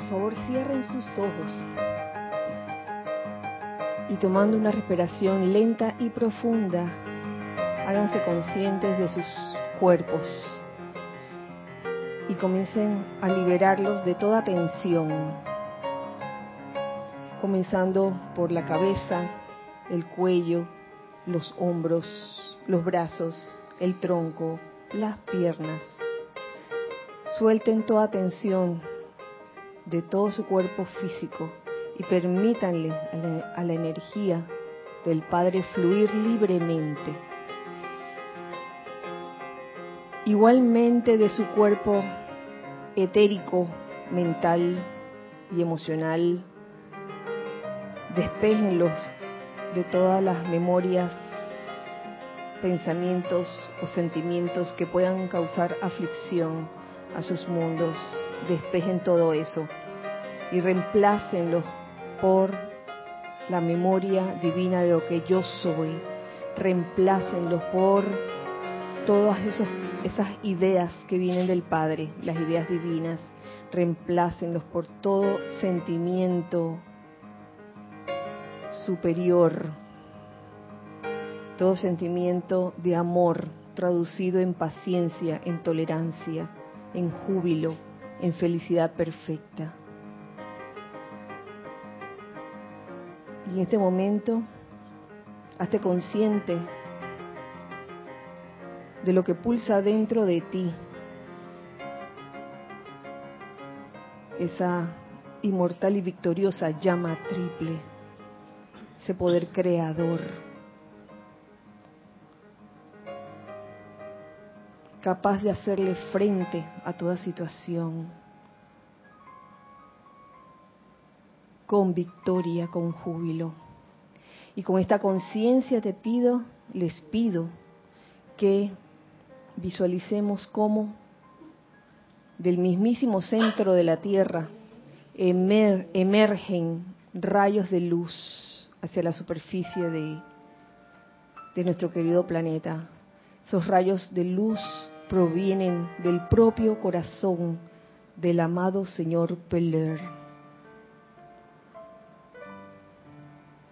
por favor cierren sus ojos. Y tomando una respiración lenta y profunda, háganse conscientes de sus cuerpos. Y comiencen a liberarlos de toda tensión, comenzando por la cabeza, el cuello, los hombros, los brazos, el tronco, las piernas. Suelten toda tensión de todo su cuerpo físico y permítanle a la, energía del Padre fluir libremente. Igualmente de su cuerpo etérico, mental y emocional, despejenlos de todas las memorias, pensamientos o sentimientos que puedan causar aflicción a sus mundos. Despejen todo eso y reemplácenlos por la memoria divina de lo que yo soy. Reemplácenlos por todas esas ideas que vienen del Padre, las ideas divinas. Reemplácenlos por todo sentimiento superior, todo sentimiento de amor traducido en paciencia, en tolerancia, en júbilo, en felicidad perfecta. Y en este momento, hazte consciente de lo que pulsa dentro de ti, esa inmortal y victoriosa llama triple, ese poder creador, capaz de hacerle frente a toda situación, con victoria, con júbilo. Y con esta conciencia te pido, les pido que visualicemos cómo del mismísimo centro de la Tierra emer, emergen rayos de luz hacia la superficie de, de nuestro querido planeta. Esos rayos de luz provienen del propio corazón del amado Señor Peler,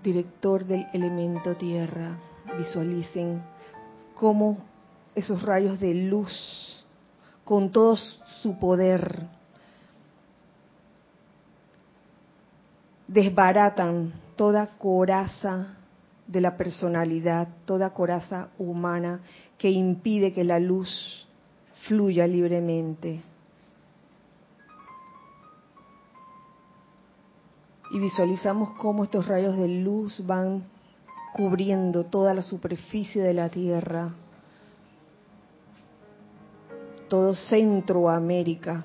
director del elemento tierra. Visualicen cómo esos rayos de luz, con todo su poder, desbaratan toda coraza de la personalidad, toda coraza humana que impide que la luz fluya libremente. Y visualizamos cómo estos rayos de luz van cubriendo toda la superficie de la Tierra, todo Centroamérica,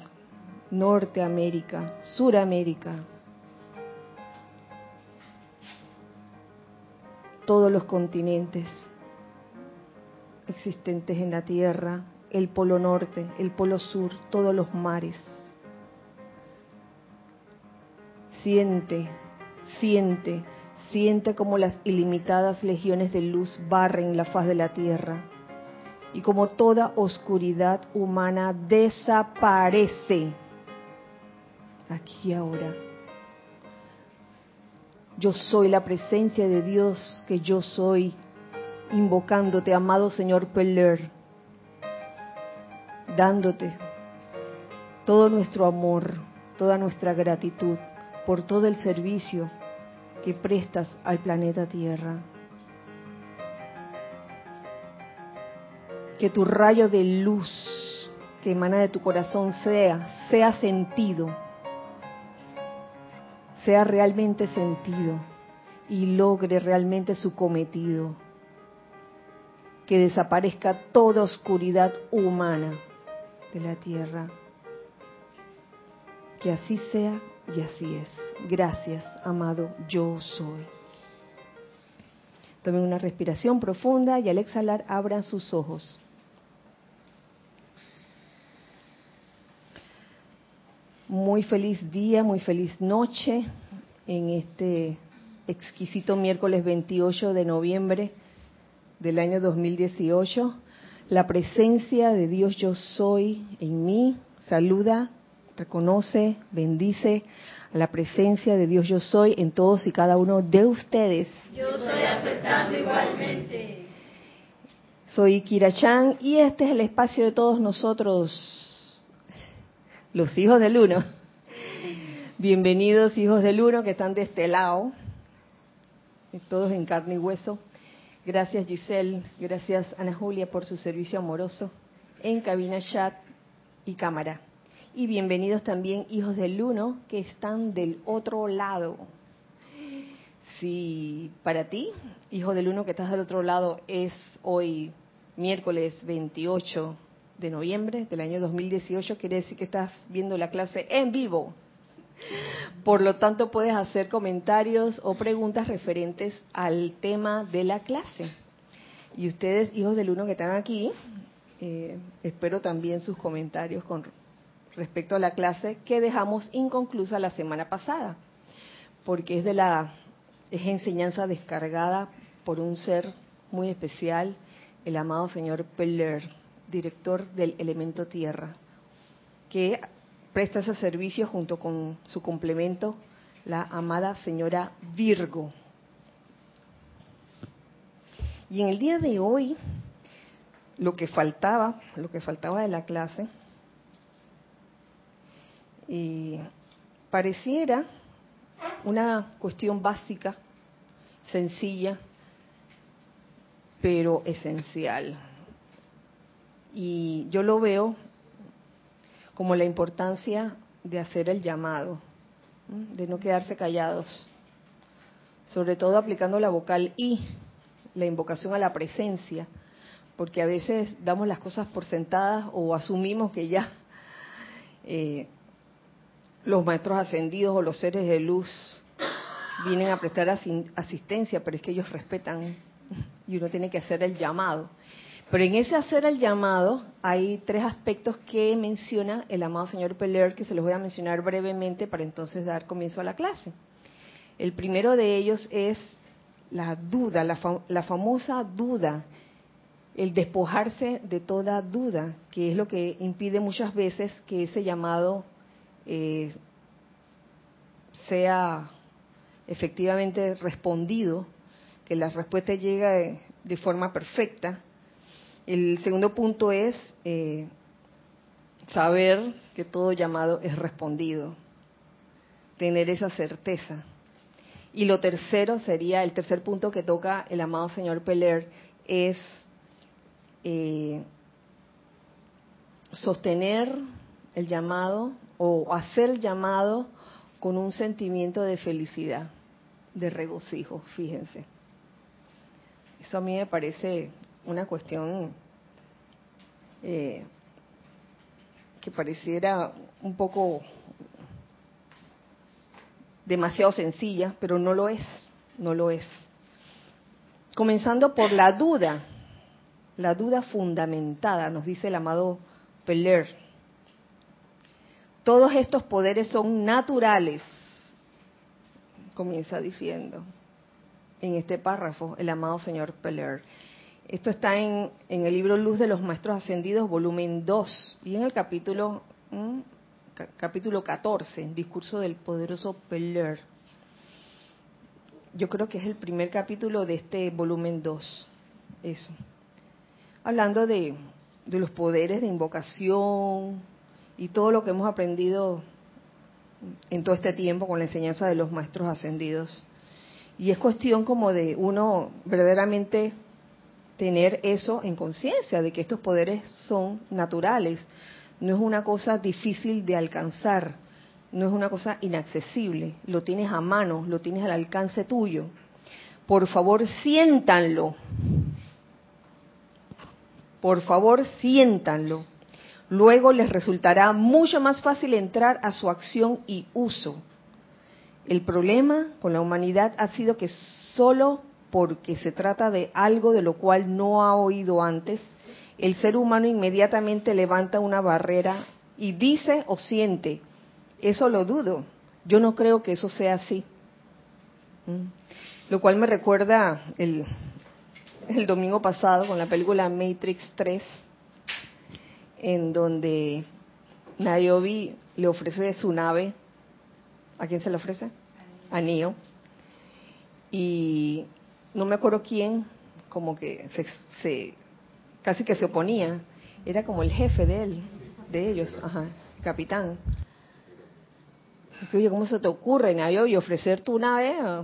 Norteamérica, Suramérica, todos los continentes existentes en la Tierra, el Polo Norte, el Polo Sur, todos los mares. Siente, siente, siente como las ilimitadas legiones de luz barren la faz de la Tierra y como toda oscuridad humana desaparece aquí ahora. Yo soy la presencia de Dios que yo soy, invocándote, amado Señor Peller, dándote todo nuestro amor, toda nuestra gratitud por todo el servicio que prestas al planeta Tierra. Que tu rayo de luz que emana de tu corazón sea, sea sentido, sea realmente sentido y logre realmente su cometido. Que desaparezca toda oscuridad humana de la tierra. Que así sea y así es. Gracias, amado, yo soy. Tomen una respiración profunda y al exhalar abran sus ojos. Muy feliz día, muy feliz noche en este exquisito miércoles 28 de noviembre del año 2018. La presencia de Dios yo soy en mí saluda reconoce, bendice la presencia de Dios yo soy en todos y cada uno de ustedes. Yo soy aceptando igualmente. Soy Kira Chan y este es el espacio de todos nosotros, los hijos del uno. Bienvenidos hijos del uno que están de este lado, todos en carne y hueso. Gracias Giselle, gracias Ana Julia por su servicio amoroso en cabina chat y cámara. Y bienvenidos también hijos del uno que están del otro lado. Si para ti, hijo del uno que estás del otro lado, es hoy miércoles 28 de noviembre del año 2018, quiere decir que estás viendo la clase en vivo. Por lo tanto, puedes hacer comentarios o preguntas referentes al tema de la clase. Y ustedes, hijos del uno que están aquí, eh, espero también sus comentarios con respecto a la clase que dejamos inconclusa la semana pasada, porque es de la es enseñanza descargada por un ser muy especial, el amado señor Peller, director del elemento tierra, que presta ese servicio junto con su complemento, la amada señora Virgo. Y en el día de hoy lo que faltaba, lo que faltaba de la clase, y pareciera una cuestión básica, sencilla, pero esencial. Y yo lo veo como la importancia de hacer el llamado, de no quedarse callados, sobre todo aplicando la vocal y la invocación a la presencia, porque a veces damos las cosas por sentadas o asumimos que ya eh, los maestros ascendidos o los seres de luz vienen a prestar asistencia, pero es que ellos respetan y uno tiene que hacer el llamado. Pero en ese hacer el llamado hay tres aspectos que menciona el amado señor Peller que se los voy a mencionar brevemente para entonces dar comienzo a la clase. El primero de ellos es la duda, la famosa duda el despojarse de toda duda, que es lo que impide muchas veces que ese llamado eh, sea efectivamente respondido, que la respuesta llegue de, forma perfecta. El segundo punto es eh, saber que todo llamado es respondido, tener esa certeza. Y lo tercero sería, el tercer punto que toca el amado señor Peler, es eh, sostener el llamado o hacer llamado con un sentimiento de felicidad, de regocijo, fíjense. Eso a mí me parece una cuestión eh, que pareciera un poco demasiado sencilla, pero no lo es, no lo es. Comenzando por la duda, la duda fundamentada, nos dice el amado Peller. Todos estos poderes son naturales, comienza diciendo en este párrafo el amado señor Peller. Esto está en, el libro Luz de los Maestros Ascendidos, volumen 2, y en el capítulo, capítulo 14, Discurso del Poderoso Peller. Yo creo que es el primer capítulo de este volumen 2. Eso hablando de, los poderes de invocación y todo lo que hemos aprendido en todo este tiempo con la enseñanza de los maestros ascendidos. Y es cuestión como de uno verdaderamente tener eso en conciencia, de que estos poderes son naturales. No es una cosa difícil de alcanzar, no es una cosa inaccesible, lo tienes a mano, lo tienes al alcance tuyo. Por favor, siéntanlo, por favor siéntanlo. Luego les resultará mucho más fácil entrar a su acción y uso. El problema con la humanidad ha sido que solo porque se trata de algo de lo cual no ha oído antes, el ser humano inmediatamente levanta una barrera y dice o siente, eso lo dudo, yo no creo que eso sea así. ¿Mm? Lo cual me recuerda el, el domingo pasado con la película Matrix 3, en donde Niobe le ofrece su nave. ¿A quién se le ofrece? A Neo. Y no me acuerdo quién, como que se, casi que se oponía. Era como el jefe de él, de ellos, ajá, capitán. Oye, ¿cómo se te ocurre, y ofrecer tu nave a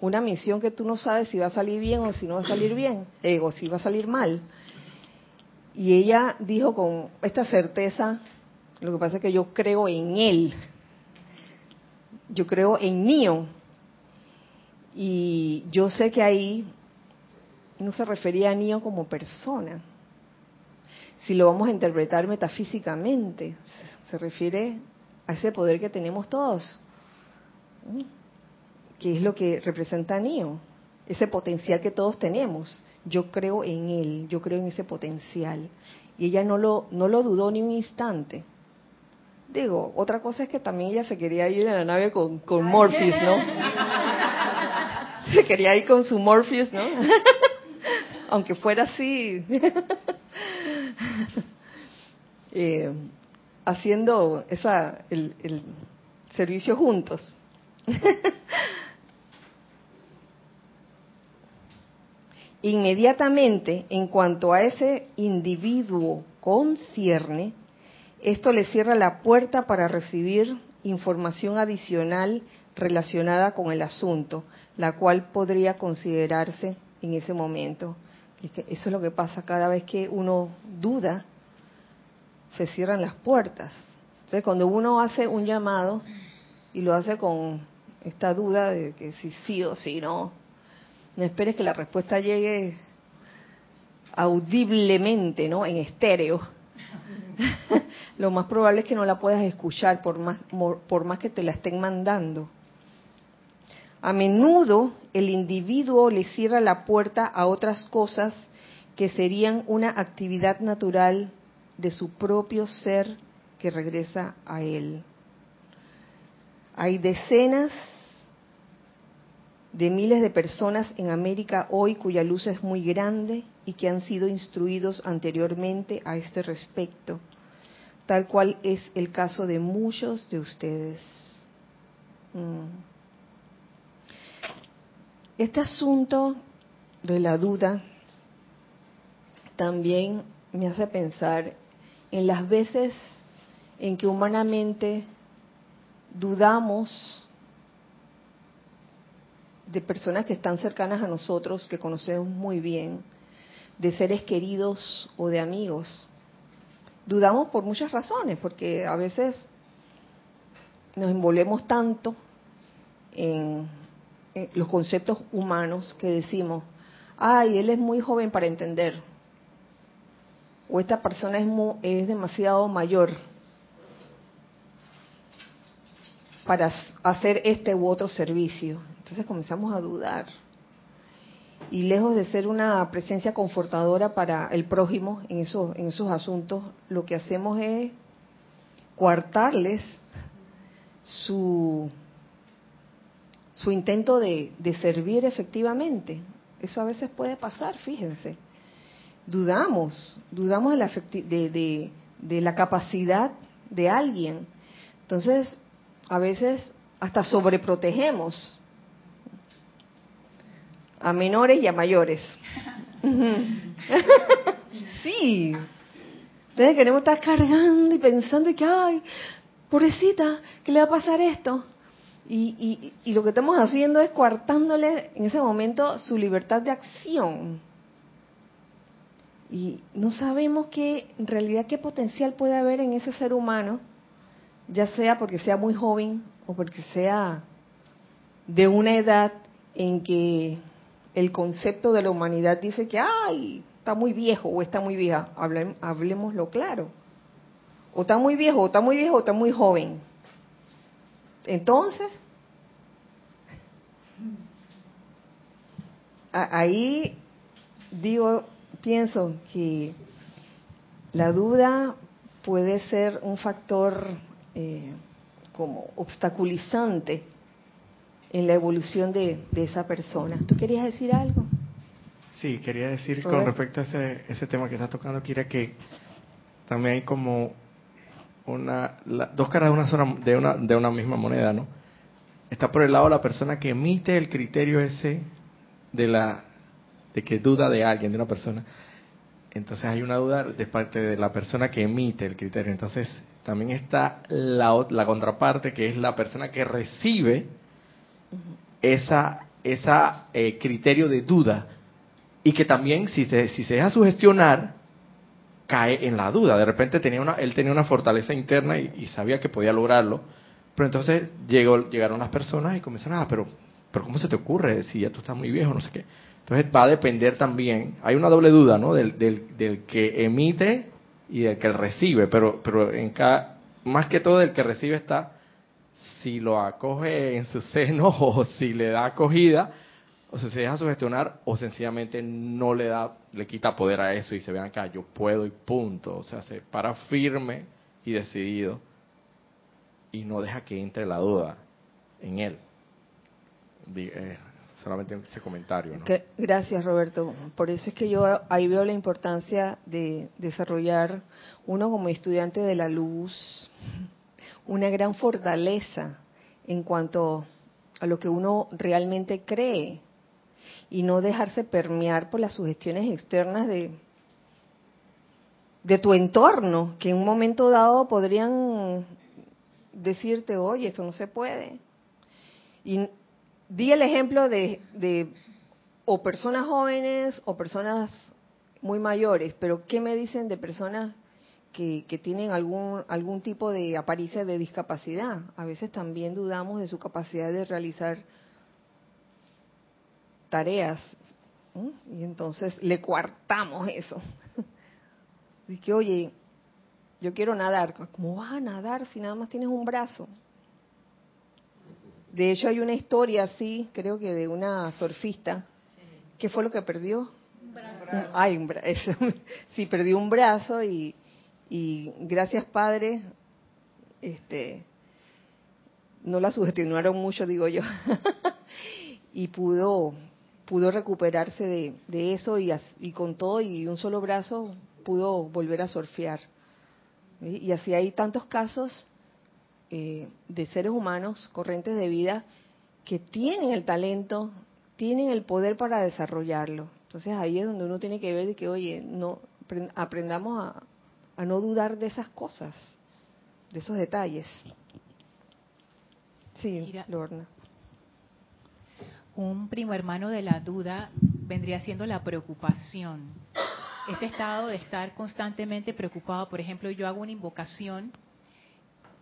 una misión que tú no sabes si va a salir bien o si no va a salir bien, eh, o si va a salir mal? Y ella dijo con esta certeza, lo que pasa es que yo creo en él, yo creo en Neo, y yo sé que ahí no se refería a Neo como persona, si lo vamos a interpretar metafísicamente, se refiere a ese poder que tenemos todos, que es lo que representa a Neo, ese potencial que todos tenemos. Yo creo en él, yo creo en ese potencial. Y ella no lo, no lo dudó ni un instante. Digo, otra cosa es que también ella se quería ir en la nave con, con Morpheus, ¿no? Se quería ir con su Morpheus, ¿no? Aunque fuera así. eh, haciendo esa, el, el servicio juntos. Inmediatamente, en cuanto a ese individuo concierne, esto le cierra la puerta para recibir información adicional relacionada con el asunto, la cual podría considerarse en ese momento. Eso es lo que pasa cada vez que uno duda se cierran las puertas. Entonces, cuando uno hace un llamado y lo hace con esta duda de que si sí o si no, no esperes que la respuesta llegue audiblemente, ¿no? En estéreo. lo más probable es que no la puedas escuchar por más, por más que te la estén mandando. A menudo el individuo le cierra la puerta a otras cosas que serían una actividad natural de su propio ser que regresa a él. Hay decenas de miles de personas en América hoy cuya luz es muy grande y que han sido instruidos anteriormente a este respecto, tal cual es el caso de muchos de ustedes. Mm. Este asunto de la duda también me hace pensar en las veces en que humanamente dudamos de personas que están cercanas a nosotros, que conocemos muy bien, de seres queridos o de amigos. Dudamos por muchas razones, porque a veces nos envolvemos tanto en, los conceptos humanos que decimos, ay, él es muy joven para entender, o esta persona es, es demasiado mayor para hacer este u otro servicio. Entonces comenzamos a dudar. Y lejos de ser una presencia confortadora para el prójimo en esos, en esos asuntos, lo que hacemos es coartarles su, su intento de, servir efectivamente. Eso a veces puede pasar, fíjense dudamos, dudamos de la, de, de, la capacidad de alguien. Entonces, a veces hasta sobreprotegemos a menores y a mayores. sí. Entonces queremos estar cargando y pensando que, ay, pobrecita, ¿qué le va a pasar esto? Y, y, y lo que estamos haciendo es coartándole en ese momento su libertad de acción. Y no sabemos qué, en realidad, qué potencial puede haber en ese ser humano, ya sea porque sea muy joven o porque sea de una edad en que el concepto de la humanidad dice que, ay, está muy viejo o está muy vieja. hablemoslo claro. O está muy viejo, o está muy viejo, o está muy joven. Entonces, ahí digo, pienso que la duda puede ser un factor eh, como obstaculizante en la evolución de, esa persona. ¿Tú querías decir algo? Sí, quería decir con respecto a ese, ese tema que estás tocando, Kira, que también hay como una dos caras de una, de una de una misma moneda, ¿no? Está por el lado la persona que emite el criterio ese de la de que duda de alguien, de una persona. Entonces hay una duda de parte de la persona que emite el criterio. Entonces también está la, la contraparte que es la persona que recibe esa esa eh, criterio de duda y que también si se, si se deja sugestionar cae en la duda. De repente tenía una, él tenía una fortaleza interna y, sabía que podía lograrlo, pero entonces llegó, llegaron las personas y comenzaron, ah, pero, pero ¿cómo se te ocurre si ya tú estás muy viejo, no sé qué? Entonces va a depender también, hay una doble duda, ¿no? Del, del, del que emite y del que recibe, pero, pero en cada, más que todo del que recibe está si lo acoge en su seno o si le da acogida, o si se deja sugestionar o sencillamente no le da, le quita poder a eso y se vean acá, yo puedo y punto. O sea, se para firme y decidido y no deja que entre la duda en él. Solamente ese comentario. Gracias, Roberto. Por eso es que yo ahí veo la importancia de desarrollar uno como estudiante de la luz, una gran fortaleza en cuanto a lo que uno realmente cree y no dejarse permear por las sugestiones externas de, de tu entorno, que en un momento dado podrían decirte, oye, eso no se puede. Y di el ejemplo de, de o personas jóvenes o personas muy mayores, pero ¿qué me dicen de personas que, que, tienen algún, algún tipo de aparicia de discapacidad? A veces también dudamos de su capacidad de realizar tareas. Y entonces le coartamos eso. Y que, oye, yo quiero nadar. ¿Cómo vas a nadar si nada más tienes un brazo? De hecho, hay una historia así, creo que de una surfista. ¿Qué fue lo que perdió? Un brazo. Ay, un sí, perdió un brazo y, y gracias, Padre, este, no la sugestionaron mucho, digo yo. y pudo pudo recuperarse de, de eso y, y, con todo y un solo brazo pudo volver a surfear. Y así hay tantos casos eh, de seres humanos, corrientes de vida, que tienen el talento, tienen el poder para desarrollarlo. Entonces ahí es donde uno tiene que ver de que, oye, no aprendamos a, a no dudar de esas cosas, de esos detalles. Sí, Lorna un primo hermano de la duda vendría siendo la preocupación. Ese estado de estar constantemente preocupado, por ejemplo, yo hago una invocación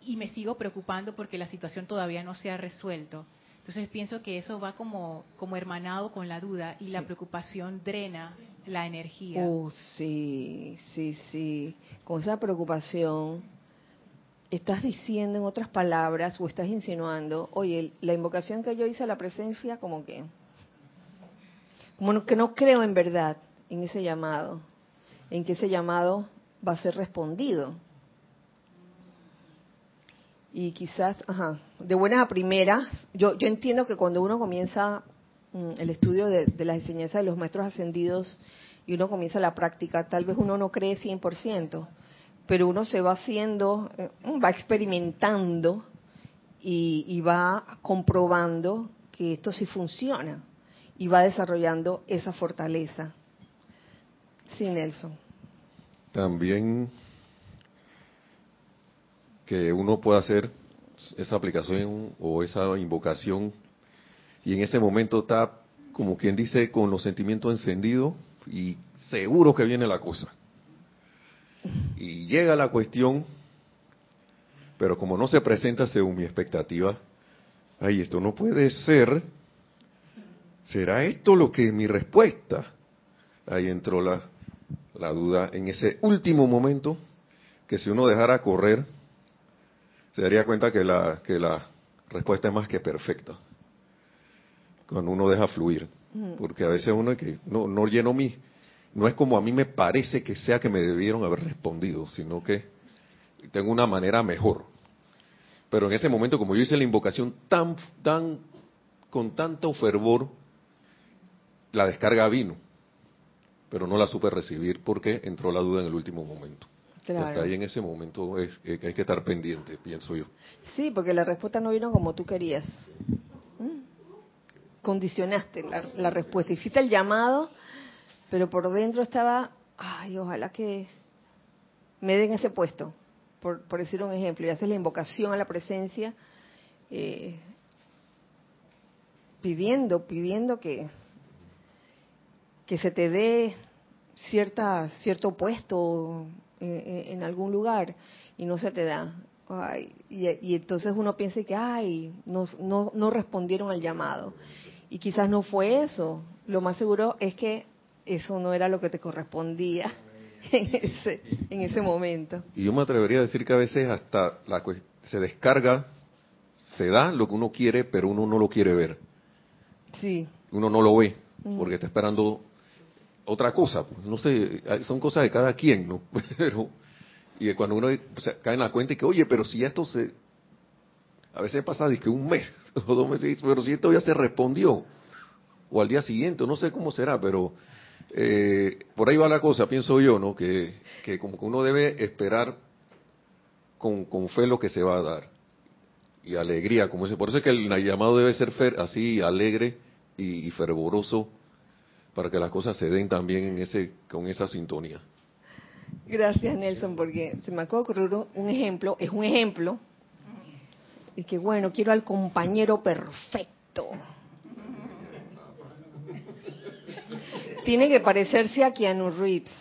y me sigo preocupando porque la situación todavía no se ha resuelto. Entonces pienso que eso va como, como hermanado con la duda y la preocupación drena la energía. Oh, sí, sí, sí. Con esa preocupación estás diciendo en otras palabras o estás insinuando, oye, la invocación que yo hice a la presencia, como que, como que no creo en verdad en ese llamado, en que ese llamado va a ser respondido. Y quizás, ajá, de buenas a primeras, yo, yo entiendo que cuando uno comienza mm, el estudio de, las enseñanzas de los maestros ascendidos y uno comienza la práctica, tal vez uno no cree 100%, pero uno se va haciendo, eh, va experimentando y, va comprobando que esto sí funciona y va desarrollando esa fortaleza. Sí, Nelson. También que uno pueda hacer esa aplicación o esa invocación y en ese momento está, como quien dice, con los sentimientos encendidos y seguro que viene la cosa. Y llega la cuestión, pero como no se presenta según mi expectativa, ay, esto no puede ser, ¿será esto lo que es mi respuesta? Ahí entró la, la duda en ese último momento, que si uno dejara correr, se daría cuenta que la, que la respuesta es más que perfecta. Cuando uno deja fluir. Porque a veces uno es que no, no lleno mi, no es como a mí me parece que sea que me debieron haber respondido, sino que tengo una manera mejor. Pero en ese momento, como yo hice la invocación tan, tan, con tanto fervor, la descarga vino, pero no la supe recibir porque entró la duda en el último momento. Hasta ahí en ese momento es, hay que estar pendiente, pienso yo. Sí, porque la respuesta no vino como tú querías. ¿Mm? Condicionaste la, respuesta. Hiciste el llamado, pero por dentro estaba, ay, ojalá que me den ese puesto, por, por decir un ejemplo, y haces la invocación a la presencia, eh, pidiendo, pidiendo que, que se te dé cierta, cierto puesto en algún lugar y no se te da. y, entonces uno piensa que, ay, no, no, no respondieron al llamado. Y quizás no fue eso. Lo más seguro es que eso no era lo que te correspondía en ese, en ese momento. Y yo me atrevería a decir que a veces hasta la, se descarga, se da lo que uno quiere, pero uno no lo quiere ver. Sí. Uno no lo ve, porque está esperando otra cosa, pues, no sé, son cosas de cada quien, ¿no? Pero, y cuando uno cae en la cuenta y que, oye, pero si esto se, a veces pasa de que un mes o dos meses, pero si esto ya se respondió, o al día siguiente, no sé cómo será, pero eh, por ahí va la cosa, pienso yo, ¿no? Que, que como que uno debe esperar con, con fe lo que se va a dar. Y alegría, como dice. Por eso es que el llamado debe ser fer, así, alegre y fervoroso para que las cosas se den también en ese, con esa sintonía. Gracias, Nelson, porque se me acaba de ocurrir un ejemplo, es un ejemplo, y que bueno, quiero al compañero perfecto. Tiene que parecerse a Keanu Reeves.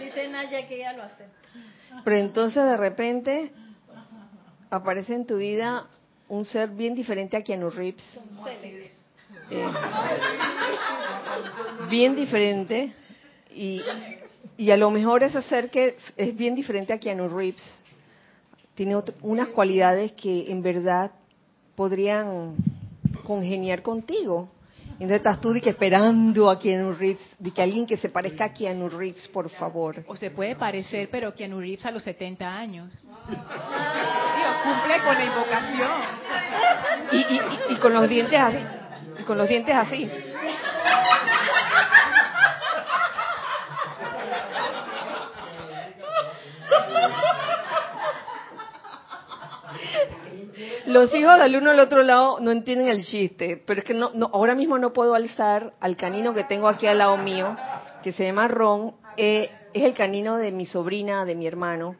Dice Naya que ya lo hace. Pero entonces de repente aparece en tu vida un ser bien diferente a Keanu Reeves. Eh, bien diferente. Y, y a lo mejor ese ser que es bien diferente a Keanu Reeves tiene unas cualidades que en verdad podrían congeniar contigo. Entonces estás tú que esperando a Keanu Reeves, de que alguien que se parezca a Keanu Reeves, por favor. O se puede parecer, pero Keanu Reeves a los 70 años. Cumple con la invocación. Y, y, y, con los dientes así. Y con los dientes así. Los hijos del uno al otro lado no entienden el chiste, pero es que no, no, ahora mismo no puedo alzar al canino que tengo aquí al lado mío, que se llama Ron, eh, es el canino de mi sobrina, de mi hermano,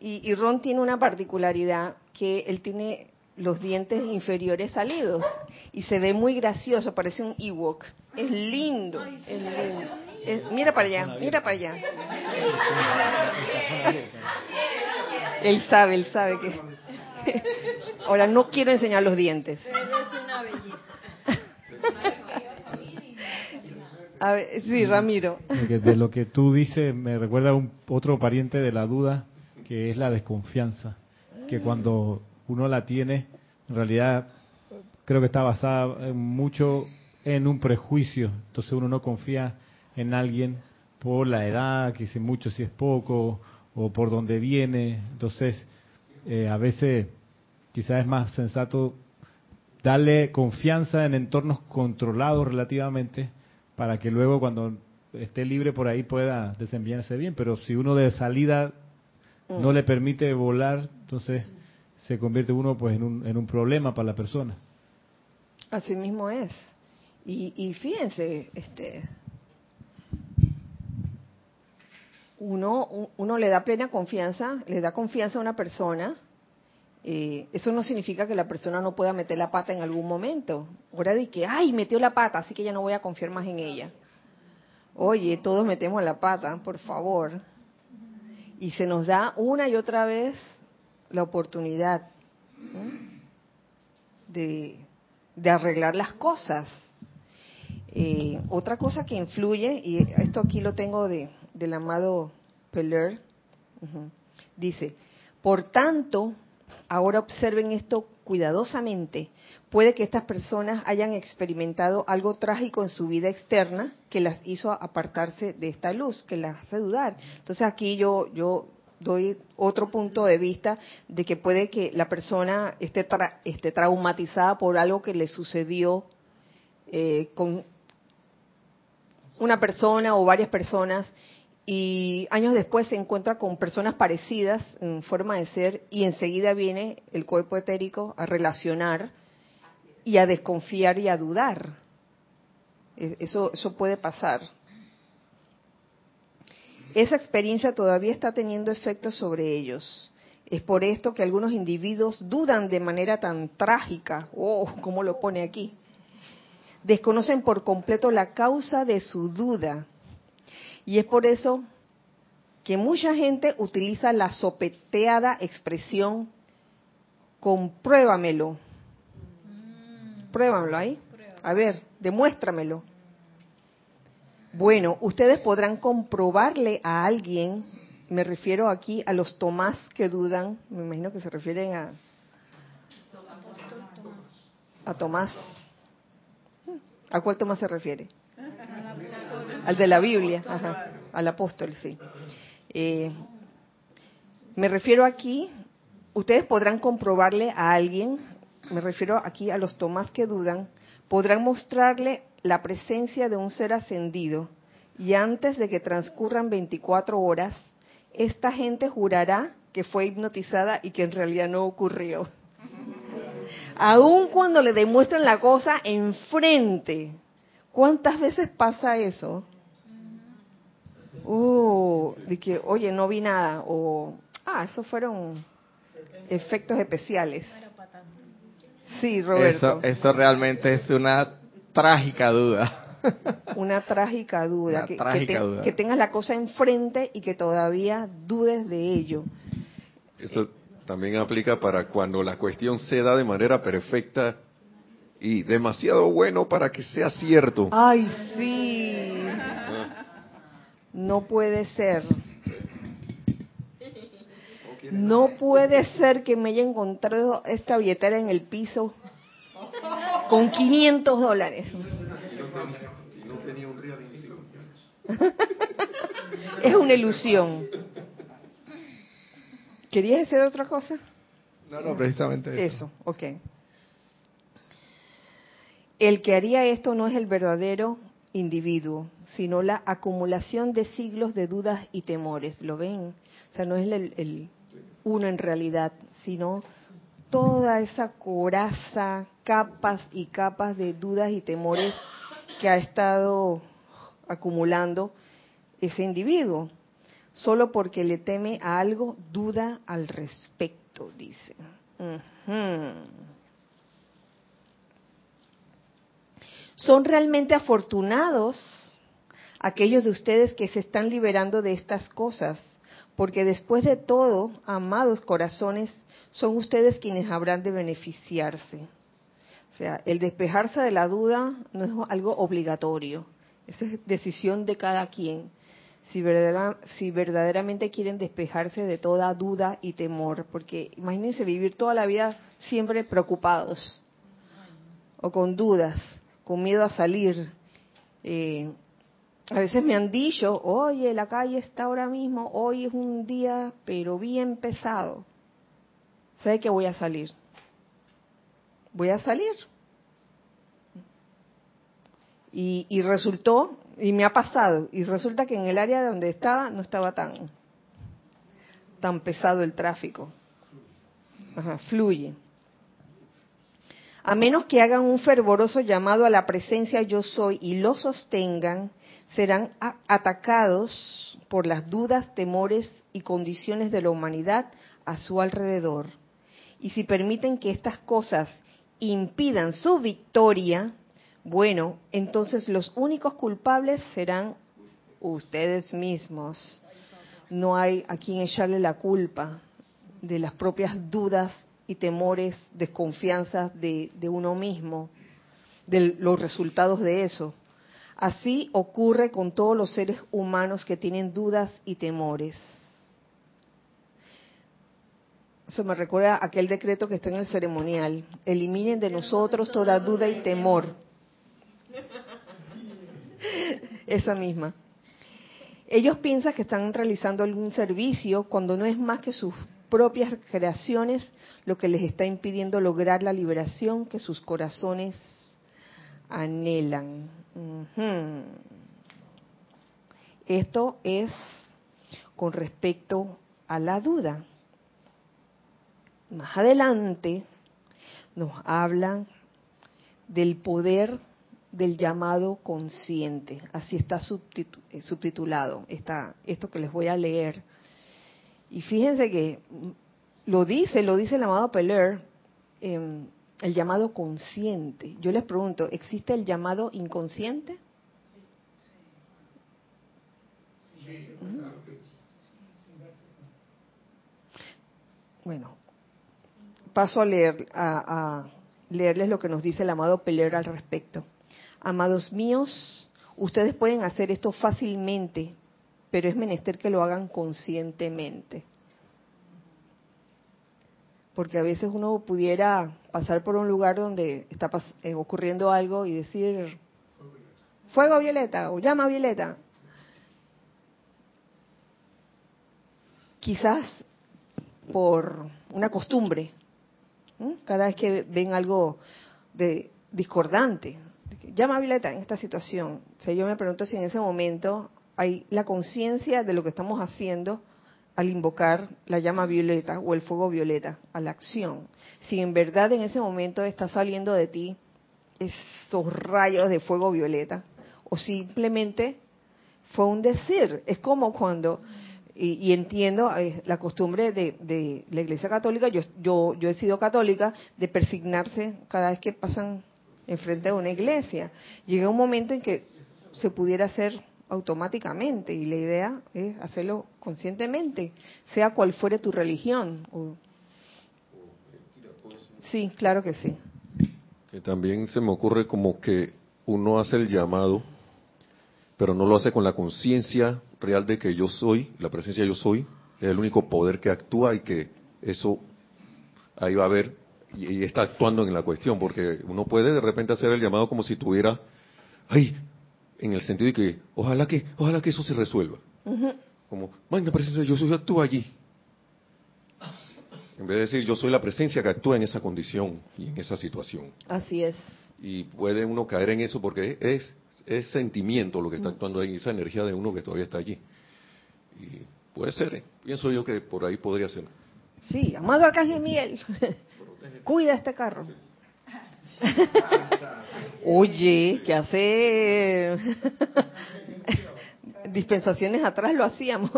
y, Ron tiene una particularidad que él tiene los dientes inferiores salidos y se ve muy gracioso, parece un Ewok. Es lindo, es lindo. mira para allá, mira para allá. él sabe, él sabe que... Ahora no quiero enseñar los dientes. A ver, sí, Ramiro. De lo que tú dices me recuerda a un, otro pariente de la duda que es la desconfianza, que cuando uno la tiene, en realidad creo que está basada mucho en un prejuicio, entonces uno no confía en alguien por la edad, que si mucho, si es poco, o por dónde viene, entonces eh, a veces quizás es más sensato darle confianza en entornos controlados relativamente para que luego cuando esté libre por ahí pueda desempeñarse bien, pero si uno de salida no le permite volar, entonces se convierte uno pues en un, en un problema para la persona. Así mismo es. Y, y fíjense, este, uno, uno le da plena confianza, le da confianza a una persona. Eh, eso no significa que la persona no pueda meter la pata en algún momento. Ahora de que, ay, metió la pata, así que ya no voy a confiar más en ella. Oye, todos metemos la pata, por favor y se nos da una y otra vez la oportunidad de, arreglar las cosas. Eh, otra cosa que influye, y esto aquí lo tengo de, del amado Peller, dice, por tanto, ahora observen esto cuidadosamente, puede que estas personas hayan experimentado algo trágico en su vida externa que las hizo apartarse de esta luz, que las hace dudar. Entonces aquí yo, doy otro punto de vista de que puede que la persona esté, esté traumatizada por algo que le sucedió eh, con una persona o varias personas y años después se encuentra con personas parecidas en forma de ser y enseguida viene el cuerpo etérico a relacionar y a desconfiar y a dudar. E, eso, eso puede pasar. Esa experiencia todavía está teniendo efectos sobre ellos. Es por esto que algunos individuos dudan de manera tan trágica, oh, como lo pone aquí. Desconocen por completo la causa de su duda. Y es por eso que mucha gente utiliza la sopeteada expresión compruébamelo. Pruébamelo ahí. A ver, demuéstramelo. Bueno, ustedes podrán comprobarle a alguien me refiero aquí a los Tomás que dudan, me imagino que se refieren a, a Tomás. ¿A cuál Tomás se refiere? Al de la Biblia, al apóstol, sí. Eh, me refiero aquí, ustedes podrán comprobarle a alguien, me refiero aquí a los Tomás que dudan, podrán mostrarle la presencia de un ser ascendido y antes de que transcurran 24 horas, esta gente jurará que fue hipnotizada y que en realidad no ocurrió. Aun cuando le demuestran la cosa enfrente. ¿Cuántas veces pasa eso? Uh, de que, oye, no vi nada. O, ah, esos fueron efectos especiales. Sí, Roberto. Eso, eso realmente es una trágica duda. una trágica duda, que, que, tengas la cosa enfrente y que todavía dudes de ello. Eso también aplica para cuando la cuestión se da de manera perfecta y demasiado bueno para que sea cierto. Ay, sí. No puede ser. No puede ser que me haya encontrado esta billetera en el piso con 500 dólares. es una ilusión. ¿Querías decir otra cosa? No, no, precisamente eso. Eso, ok. El que haría esto no es el verdadero individuo, sino la acumulación de siglos de dudas y temores. ¿Lo ven? O sea, no es el, el uno en realidad, sino toda esa coraza, capas y capas de dudas y temores que ha estado acumulando ese individuo, solo porque le teme a algo, duda al respecto, dice. Son realmente afortunados aquellos de ustedes que se están liberando de estas cosas, porque después de todo, amados corazones, son ustedes quienes habrán de beneficiarse. O sea, el despejarse de la duda no es algo obligatorio, esa es decisión de cada quien. Si, si verdaderamente quieren despejarse de toda duda y temor, porque imagínense vivir toda la vida siempre preocupados o con dudas, con miedo a salir. Eh, a veces me han dicho, oye, la calle está ahora mismo, hoy es un día, pero bien pesado. Sé que voy a salir. Voy a salir. Y, resultó, y me ha pasado, y resulta que en el área donde estaba no estaba tan, tan pesado el tráfico. Ajá, fluye. A menos que hagan un fervoroso llamado a la presencia yo soy y lo sostengan, serán atacados por las dudas, temores y condiciones de la humanidad a su alrededor. Y si permiten que estas cosas impidan su victoria, bueno, entonces los únicos culpables serán ustedes mismos. No hay a quien echarle la culpa de las propias dudas y temores, desconfianzas de, de uno mismo, de los resultados de eso. Así ocurre con todos los seres humanos que tienen dudas y temores. Eso me recuerda aquel decreto que está en el ceremonial. Eliminen de nosotros toda duda y temor esa misma. Ellos piensan que están realizando algún servicio cuando no es más que sus propias creaciones lo que les está impidiendo lograr la liberación que sus corazones anhelan. Esto es con respecto a la duda. Más adelante nos hablan del poder del llamado consciente. Así está eh, subtitulado está, esto que les voy a leer. Y fíjense que lo dice, lo dice el amado Peler, em, el llamado consciente. Yo les pregunto, ¿existe el llamado inconsciente? Bueno, paso a leer, a, a leerles lo que nos dice el amado Peler al respecto. Amados míos, ustedes pueden hacer esto fácilmente, pero es menester que lo hagan conscientemente. Porque a veces uno pudiera pasar por un lugar donde está eh, ocurriendo algo y decir, fuego violeta o llama violeta. Quizás por una costumbre, cada vez que ven algo de discordante, llama Violeta en esta situación. O sea, yo me pregunto si en ese momento hay la conciencia de lo que estamos haciendo al invocar la llama violeta o el fuego violeta a la acción. Si en verdad en ese momento está saliendo de ti esos rayos de fuego violeta o simplemente fue un decir. Es como cuando, y, entiendo eh, la costumbre de, de la Iglesia Católica, yo, yo, yo he sido católica, de persignarse cada vez que pasan enfrente de una iglesia. Llega un momento en que se pudiera hacer automáticamente y la idea es hacerlo conscientemente, sea cual fuere tu religión. Sí, claro que sí. Que también se me ocurre como que uno hace el llamado, pero no lo hace con la conciencia real de que yo soy, la presencia yo soy, es el único poder que actúa y que eso ahí va a haber y, y está actuando en la cuestión, porque uno puede de repente hacer el llamado como si tuviera, ay, en el sentido de que ojalá que, ojalá que eso se resuelva. Como, magna presencia yo soy, actúa allí. En vez de decir yo soy la presencia que actúa en esa condición y en esa situación. Así es. Y puede uno caer en eso porque es, es sentimiento lo que está actuando ahí, esa energía de uno que todavía está allí. Y puede ser, ¿eh? pienso yo que por ahí podría ser. Sí, amado Arcángel Miguel, cuida este carro. Oye, que hace dispensaciones atrás lo hacíamos.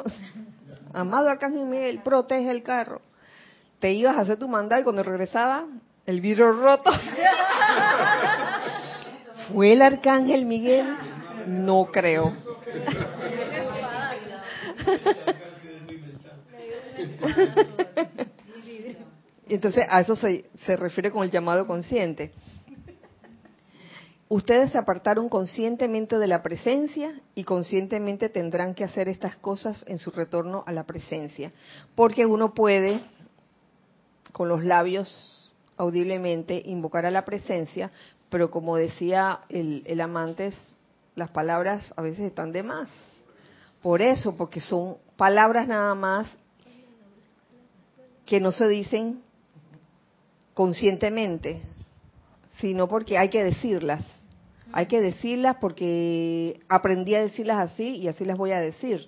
Amado Arcángel Miguel, protege el carro. Te ibas a hacer tu mandado y cuando regresaba, el vidrio roto. ¿Fue el Arcángel Miguel? No creo. Entonces, a eso se, se refiere con el llamado consciente. Ustedes se apartaron conscientemente de la presencia y conscientemente tendrán que hacer estas cosas en su retorno a la presencia. Porque uno puede, con los labios audiblemente, invocar a la presencia, pero como decía el, el amante, las palabras a veces están de más. Por eso, porque son palabras nada más que no se dicen conscientemente, sino porque hay que decirlas. Hay que decirlas porque aprendí a decirlas así y así las voy a decir.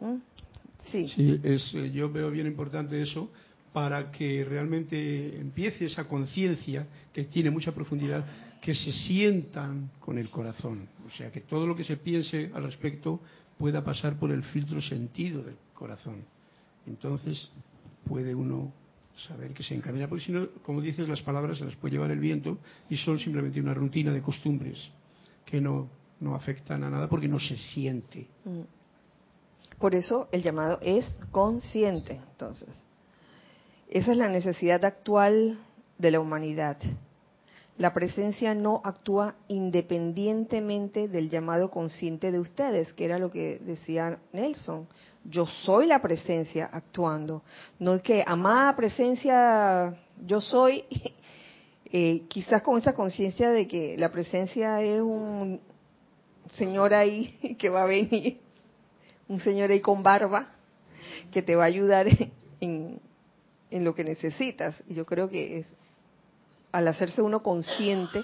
¿Mm? Sí. Sí, es, eh, yo veo bien importante eso para que realmente empiece esa conciencia que tiene mucha profundidad, que se sientan con el corazón. O sea, que todo lo que se piense al respecto pueda pasar por el filtro sentido del corazón. Entonces puede uno saber que se encamina, porque si no, como dices, las palabras se las puede llevar el viento y son simplemente una rutina de costumbres que no, no afectan a nada porque no se siente. Mm. Por eso el llamado es consciente, entonces. Esa es la necesidad actual de la humanidad. La presencia no actúa independientemente del llamado consciente de ustedes, que era lo que decía Nelson. Yo soy la presencia actuando. No es que, amada presencia, yo soy, eh, quizás con esa conciencia de que la presencia es un señor ahí que va a venir, un señor ahí con barba, que te va a ayudar en, lo que necesitas. Y yo creo que es al hacerse uno consciente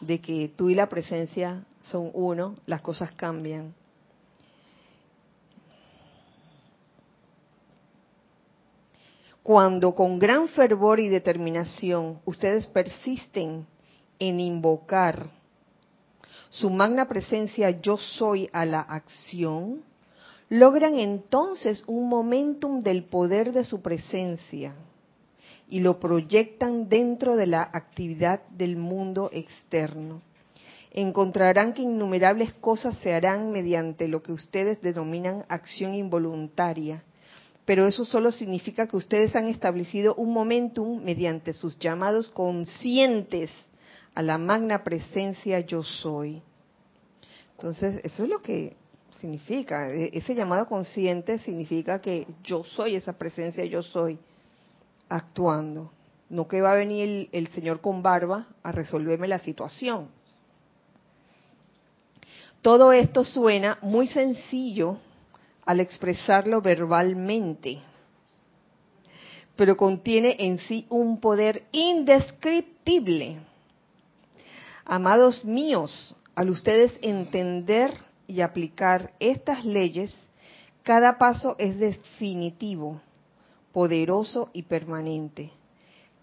de que tú y la presencia son uno, las cosas cambian. Cuando con gran fervor y determinación ustedes persisten en invocar su magna presencia yo soy a la acción, logran entonces un momentum del poder de su presencia y lo proyectan dentro de la actividad del mundo externo. Encontrarán que innumerables cosas se harán mediante lo que ustedes denominan acción involuntaria, pero eso solo significa que ustedes han establecido un momentum mediante sus llamados conscientes a la magna presencia yo soy. Entonces, eso es lo que significa. E, ese llamado consciente significa que yo soy esa presencia, yo soy actuando. No que va a venir el, Señor con barba a resolverme la situación. Todo esto suena muy sencillo al expresarlo verbalmente, pero contiene en sí un poder indescriptible. Amados míos, al ustedes entender y aplicar estas leyes, cada paso es definitivo poderoso y permanente.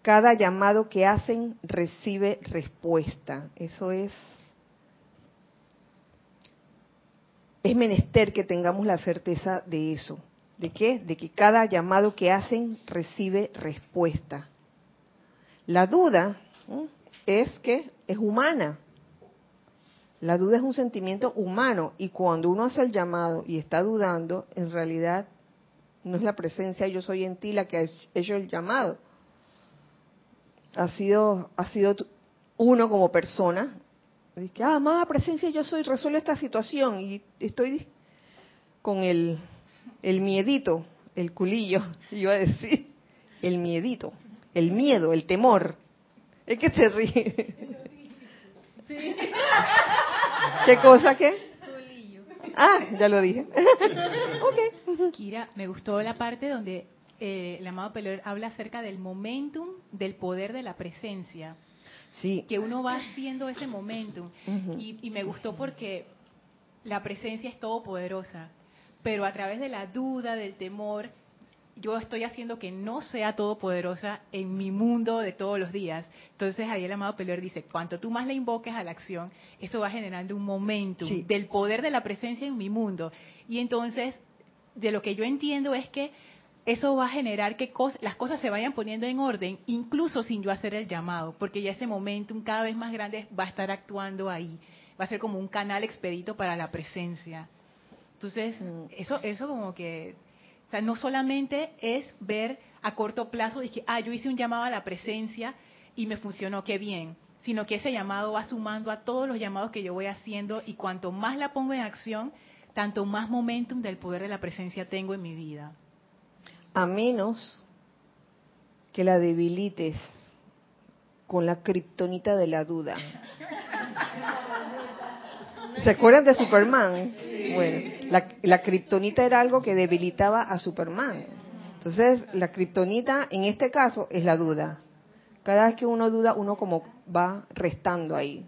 Cada llamado que hacen recibe respuesta. Eso es es menester que tengamos la certeza de eso. ¿De qué? De que cada llamado que hacen recibe respuesta. La duda es que es humana. La duda es un sentimiento humano y cuando uno hace el llamado y está dudando, en realidad no es la presencia yo soy en ti la que ha hecho el llamado. Ha sido, ha sido uno como persona. Dice, ah, amada presencia yo soy, resuelve esta situación. Y estoy con el, el miedito, el culillo, iba a decir, el miedito, el miedo, el temor. Es que se ríe. ¿Qué cosa qué? Ah, ya lo dije. ok. Kira, me gustó la parte donde eh, el amado Pelor habla acerca del momentum del poder de la presencia. Sí. Que uno va haciendo ese momentum. y, y me gustó porque la presencia es todopoderosa, pero a través de la duda, del temor, yo estoy haciendo que no sea todopoderosa en mi mundo de todos los días. Entonces ahí el amado Peler dice, cuanto tú más le invoques a la acción, eso va generando un momento del poder de la presencia en mi mundo. Y entonces, de lo que yo entiendo es que eso va a generar que las cosas se vayan poniendo en orden, incluso sin yo hacer el llamado, porque ya ese momentum cada vez más grande va a estar actuando ahí. Va a ser como un canal expedito para la presencia. Entonces, mm. eso, eso como que o sea, no solamente es ver a corto plazo, de que, ah, yo hice un llamado a la presencia y me funcionó, qué bien, sino que ese llamado va sumando a todos los llamados que yo voy haciendo y cuanto más la pongo en acción, tanto más momentum del poder de la presencia tengo en mi vida. A menos que la debilites con la kriptonita de la duda. ¿Se acuerdan de Superman? Bueno, la, la kriptonita era algo que debilitaba a Superman. Entonces, la kriptonita en este caso es la duda. Cada vez que uno duda, uno como va restando ahí.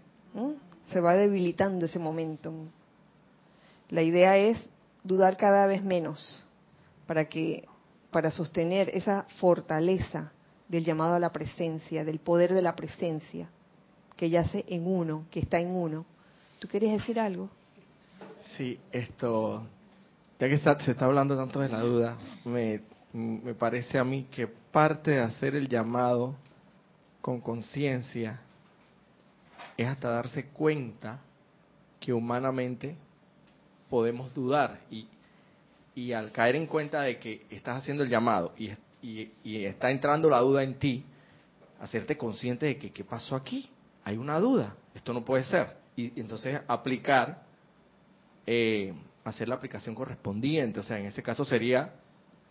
Se va debilitando ese momento. La idea es dudar cada vez menos para que para sostener esa fortaleza del llamado a la presencia, del poder de la presencia que yace en uno, que está en uno. ¿Tú querías decir algo? Sí, esto, ya que se está hablando tanto de la duda, me, me parece a mí que parte de hacer el llamado con conciencia es hasta darse cuenta que humanamente podemos dudar y, y al caer en cuenta de que estás haciendo el llamado y, y, está entrando la duda en ti, hacerte consciente de que qué pasó aquí, hay una duda, esto no puede ser, y entonces aplicar eh, hacer la aplicación correspondiente. O sea, en ese caso sería,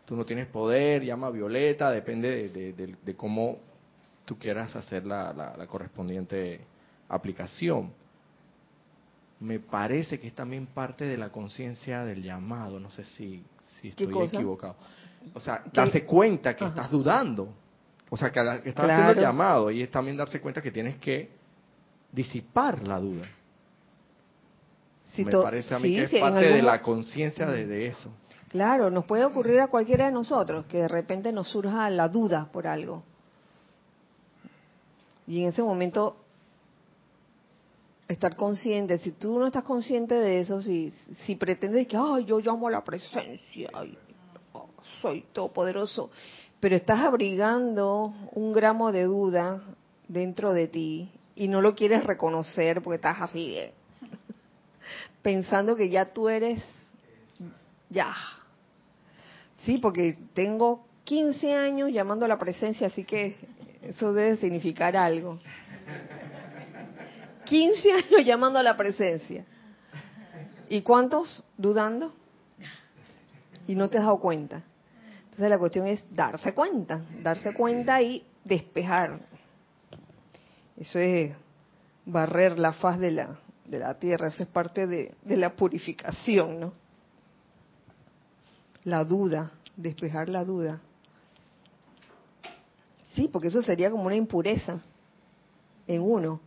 tú no tienes poder, llama Violeta, depende de, cómo tú quieras hacer la, correspondiente aplicación. Me parece que es también parte de la conciencia del llamado, no sé si, si estoy equivocado. O sea, darse cuenta que estás dudando. O sea, que, estás haciendo el llamado y es también darse cuenta que tienes que disipar la duda. Si Me parece a mí sí, que es si parte de la conciencia de, de eso. Claro, nos puede ocurrir a cualquiera de nosotros que de repente nos surja la duda por algo. Y en ese momento estar consciente, si tú no estás consciente de eso, si, si pretendes que, ay, yo llamo a la presencia, oh, soy todopoderoso, pero estás abrigando un gramo de duda dentro de ti y no lo quieres reconocer porque estás así, de- pensando que ya tú eres, ya. Sí, porque tengo 15 años llamando a la presencia, así que eso debe significar algo. 15 años llamando a la presencia. ¿Y cuántos dudando? Y no te has dado cuenta. Entonces la cuestión es darse cuenta, darse cuenta y despejar. Eso es barrer la faz de la, de la tierra, eso es parte de, de la purificación, ¿no? La duda, despejar la duda. Sí, porque eso sería como una impureza en uno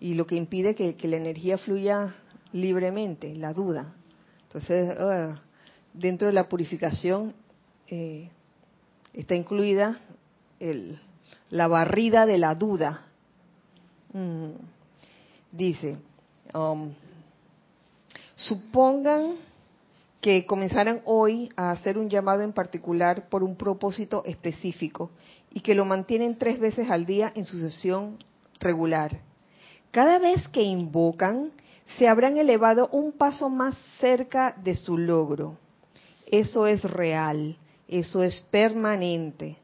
y lo que impide que, la energía fluya libremente, la duda. Entonces, ah, dentro de la purificación eh, está incluida el, la barrida de la duda. Mm. Dice, um, supongan que comenzaran hoy a hacer un llamado en particular por un propósito específico y que lo mantienen tres veces al día en su sesión regular. Cada vez que invocan, se habrán elevado un paso más cerca de su logro. Eso es real, eso es permanente.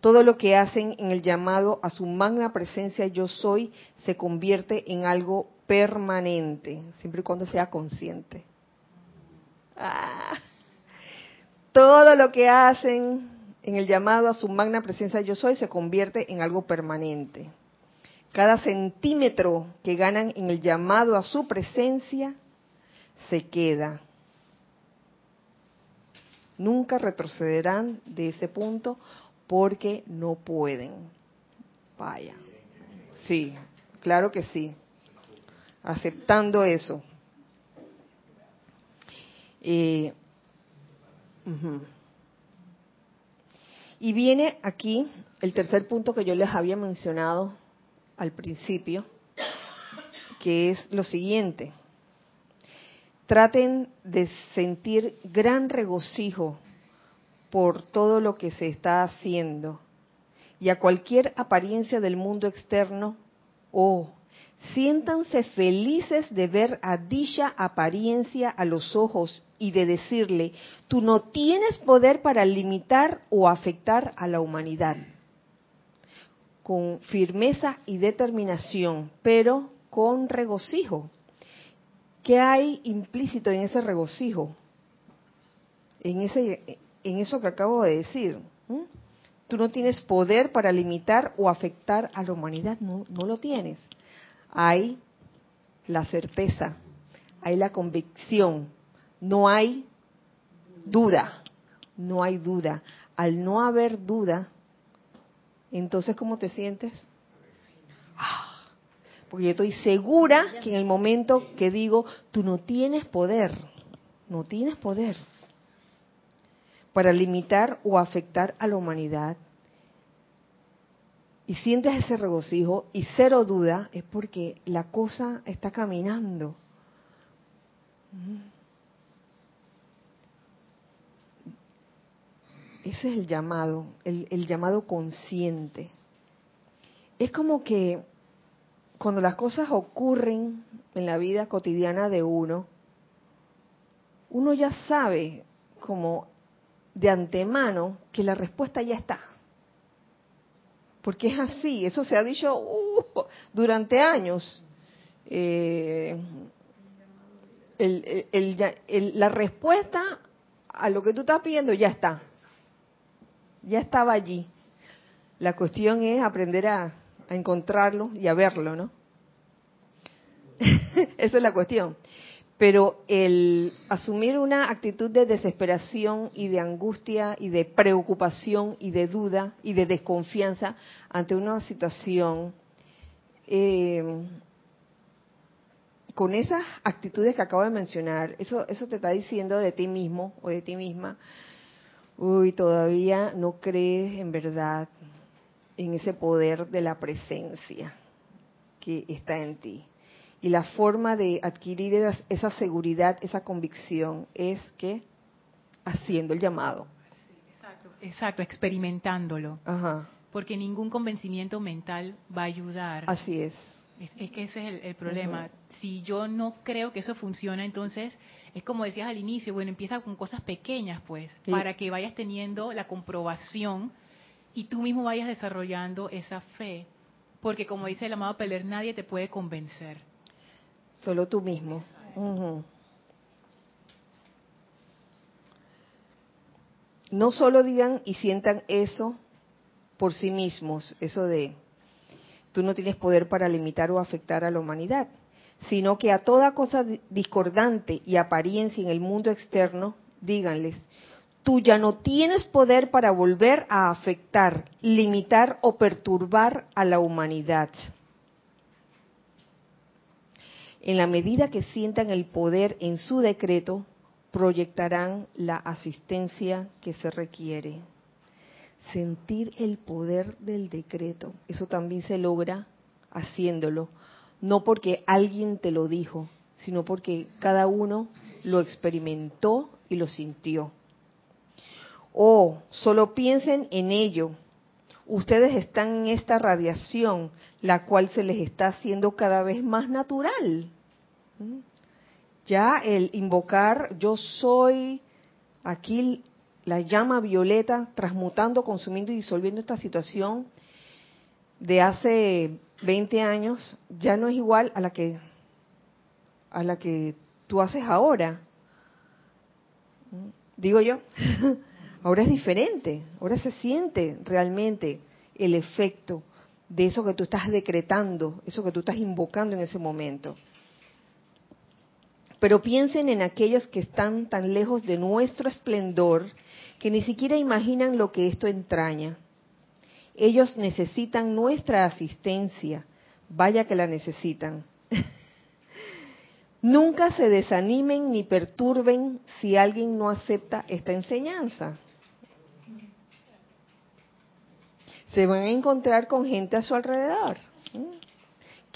Todo lo que hacen en el llamado a su magna presencia yo soy se convierte en algo permanente, siempre y cuando sea consciente. Ah. Todo lo que hacen en el llamado a su magna presencia yo soy se convierte en algo permanente. Cada centímetro que ganan en el llamado a su presencia se queda. Nunca retrocederán de ese punto porque no pueden. Vaya. Sí, claro que sí. Aceptando eso. Eh. Y viene aquí el tercer punto que yo les había mencionado al principio, que es lo siguiente. Traten de sentir gran regocijo por todo lo que se está haciendo y a cualquier apariencia del mundo externo, oh, siéntanse felices de ver a dicha apariencia a los ojos y de decirle, tú no tienes poder para limitar o afectar a la humanidad. Con firmeza y determinación, pero con regocijo. ¿Qué hay implícito en ese regocijo? En, ese, en eso que acabo de decir. ¿Mm? Tú no tienes poder para limitar o afectar a la humanidad, no, no lo tienes. Hay la certeza, hay la convicción, no hay duda, no hay duda. Al no haber duda, entonces ¿cómo te sientes? Ah, porque yo estoy segura que en el momento que digo, tú no tienes poder, no tienes poder para limitar o afectar a la humanidad, y sientes ese regocijo y cero duda, es porque la cosa está caminando. Ese es el llamado, el, el llamado consciente. Es como que cuando las cosas ocurren en la vida cotidiana de uno, uno ya sabe como de antemano que la respuesta ya está. Porque es así, eso se ha dicho uh, durante años. Eh, el, el, el, la respuesta a lo que tú estás pidiendo ya está. Ya estaba allí. La cuestión es aprender a, encontrarlo y a verlo, ¿no? Esa es la cuestión. Pero el asumir una actitud de desesperación y de angustia y de preocupación y de duda y de desconfianza ante una situación, eh, con esas actitudes que acabo de mencionar, eso, eso te está diciendo de ti mismo o de ti misma, uy, todavía no crees en verdad en ese poder de la presencia que está en ti. Y la forma de adquirir esa, seguridad, esa convicción, es que haciendo el llamado. Exacto, exacto, experimentándolo. Ajá, Porque ningún convencimiento mental va a ayudar. así es. Es, es que ese es el, el problema. Si yo no creo que eso funciona, entonces es como decías al inicio, bueno, empieza con cosas pequeñas, pues, Sí. para que vayas teniendo la comprobación y tú mismo vayas desarrollando esa fe. Porque como dice el amado Peler, nadie te puede convencer. Solo tú mismo. No solo digan y sientan eso por sí mismos, eso de tú no tienes poder para limitar o afectar a la humanidad, sino que a toda cosa di- discordante y apariencia en el mundo externo, díganles, tú ya no tienes poder para volver a afectar, limitar o perturbar a la humanidad. En la medida que sientan el poder en su decreto, proyectarán la asistencia que se requiere. Sentir el poder del decreto, eso también se logra haciéndolo, no porque alguien te lo dijo, sino porque cada uno lo experimentó y lo sintió. O solo piensen en ello. Ustedes están en esta radiación, la cual se les está haciendo cada vez más natural. ¿Mm? Ya el invocar yo soy aquí la llama violeta transmutando, consumiendo y disolviendo esta situación de hace 20 años ya no es igual a la que a la que tú haces ahora. Digo yo, ahora es diferente, ahora se siente realmente el efecto de eso que tú estás decretando, eso que tú estás invocando en ese momento. Pero piensen en aquellos que están tan lejos de nuestro esplendor que ni siquiera imaginan lo que esto entraña. Ellos necesitan nuestra asistencia, vaya que la necesitan. Nunca se desanimen ni perturben si alguien no acepta esta enseñanza. Se van a encontrar con gente a su alrededor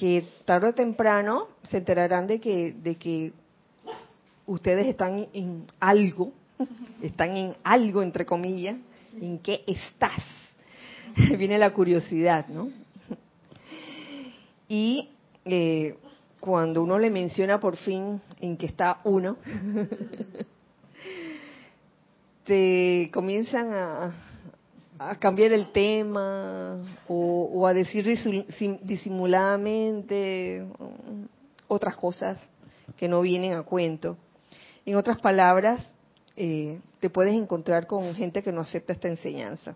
que tarde o temprano se enterarán de que de que ustedes están en algo, están en algo entre comillas, en qué estás. Viene la curiosidad, ¿no? Y eh, cuando uno le menciona por fin en qué está uno, te comienzan a, cambiar el tema o, o a decir disimuladamente otras cosas que no vienen a cuento. En otras palabras, eh, te puedes encontrar con gente que no acepta esta enseñanza.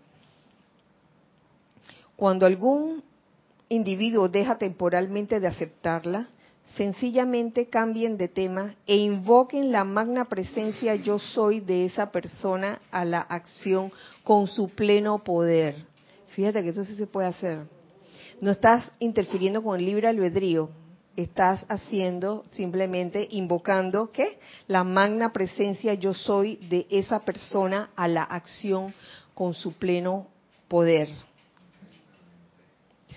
Cuando algún individuo deja temporalmente de aceptarla, sencillamente cambien de tema e invoquen la magna presencia yo soy de esa persona a la acción con su pleno poder. Fíjate que eso sí se puede hacer. No estás interfiriendo con el libre albedrío, estás haciendo simplemente invocando ¿qué? La magna presencia yo soy de esa persona a la acción con su pleno poder.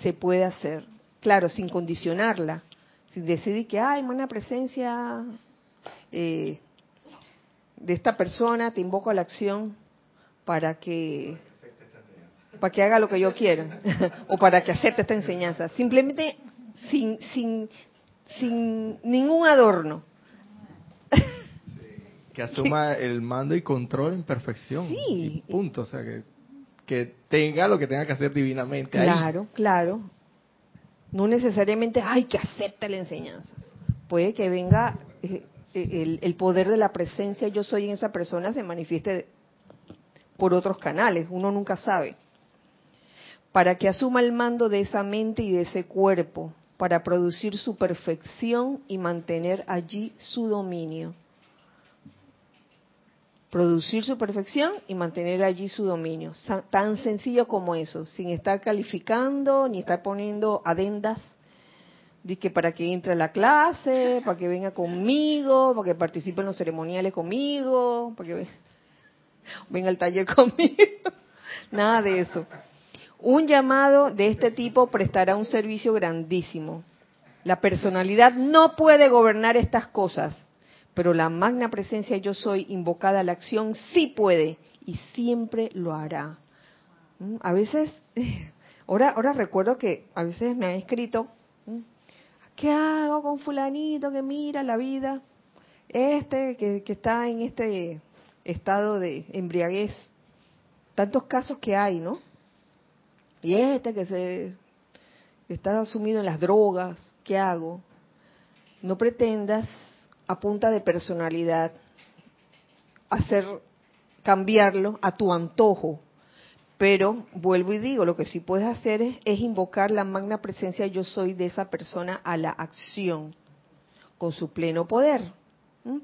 Se puede hacer, claro, sin condicionarla, sin decidir que hay magna presencia eh, de esta persona, te invoco a la acción para que para que haga lo que yo quiero o para que acepte esta enseñanza. Simplemente sin, sin, sin ningún adorno. Que asuma el mando y control en perfección. Sí. Y punto. O sea, que, que tenga lo que tenga que hacer divinamente. ahí. Claro, claro. No necesariamente, ay, que acepte la enseñanza. Puede que venga eh, eh, el, el poder de la presencia yo soy en esa persona se manifieste por otros canales, uno nunca sabe. Para que asuma el mando de esa mente y de ese cuerpo, para producir su perfección y mantener allí su dominio. Producir su perfección y mantener allí su dominio. Tan sencillo como eso, sin estar calificando ni estar poniendo adendas, Dice que para que entre a la clase, para que venga conmigo, para que participe en los ceremoniales conmigo, para que ve- venga al taller conmigo. Nada de eso. Un llamado de este tipo prestará un servicio grandísimo. La personalidad no puede gobernar estas cosas, pero la magna presencia yo soy invocada a la acción sí puede y siempre lo hará. ¿Mm? A veces, ahora, ahora recuerdo que a veces me han escrito, ¿mm? ¿qué hago con fulanito que mira la vida? Este que, está en este estado de embriaguez. Tantos casos que hay, ¿no? Y este que se está sumido en las drogas, ¿qué hago? No pretendas a punta de personalidad hacer cambiarlo a tu antojo. Pero vuelvo y digo, lo que sí puedes hacer es, es invocar la magna presencia yo soy de esa persona a la acción con su pleno poder,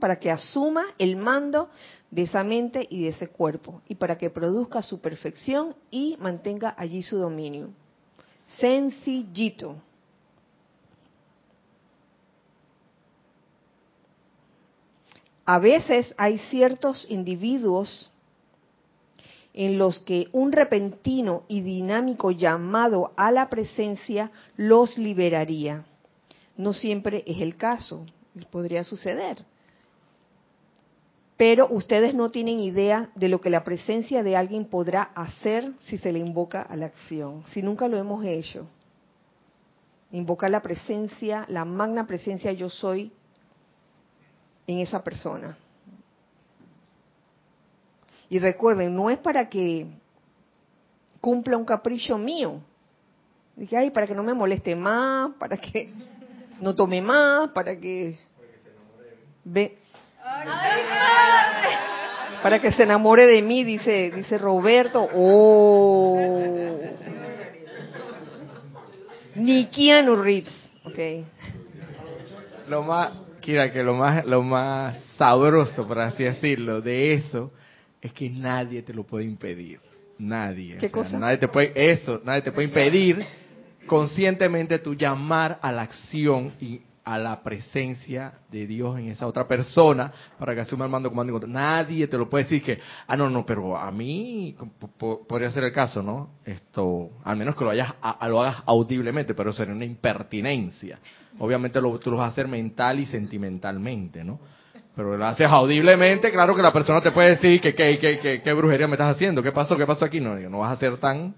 para que asuma el mando de esa mente y de ese cuerpo y para que produzca su perfección y mantenga allí su dominio. Sencillito. A veces hay ciertos individuos en los que un repentino y dinámico llamado a la presencia los liberaría. No siempre es el caso, podría suceder. Pero ustedes no tienen idea de lo que la presencia de alguien podrá hacer si se le invoca a la acción, si nunca lo hemos hecho. Invocar la presencia, la magna presencia yo soy en esa persona. Y recuerden, no es para que cumpla un capricho mío. Dije, ay, para que no me moleste más, para que no tome más, para que... Ve, para que se enamore de mí, dice, dice Roberto. Oh. Ni Keanu Reeves. Okay. Lo más, Kira, que lo más, lo más sabroso, por así decirlo, de eso es que nadie te lo puede impedir. Nadie. ¿Qué O sea, cosa? Nadie te puede, eso, nadie te puede impedir conscientemente tu llamar a la acción y a la presencia de Dios en esa otra persona para que asuma el mando, comando y control. Nadie te lo puede decir que, ah, no, no, pero a mí po- po- podría ser el caso, ¿no? Esto, al menos que lo, hayas, a- lo hagas audiblemente, pero sería una impertinencia. Obviamente lo, tú lo vas a hacer mental y sentimentalmente, ¿no? Pero lo haces audiblemente, claro que la persona te puede decir que qué que, que, qué brujería me estás haciendo, qué pasó, qué pasó aquí. No, no vas a ser tan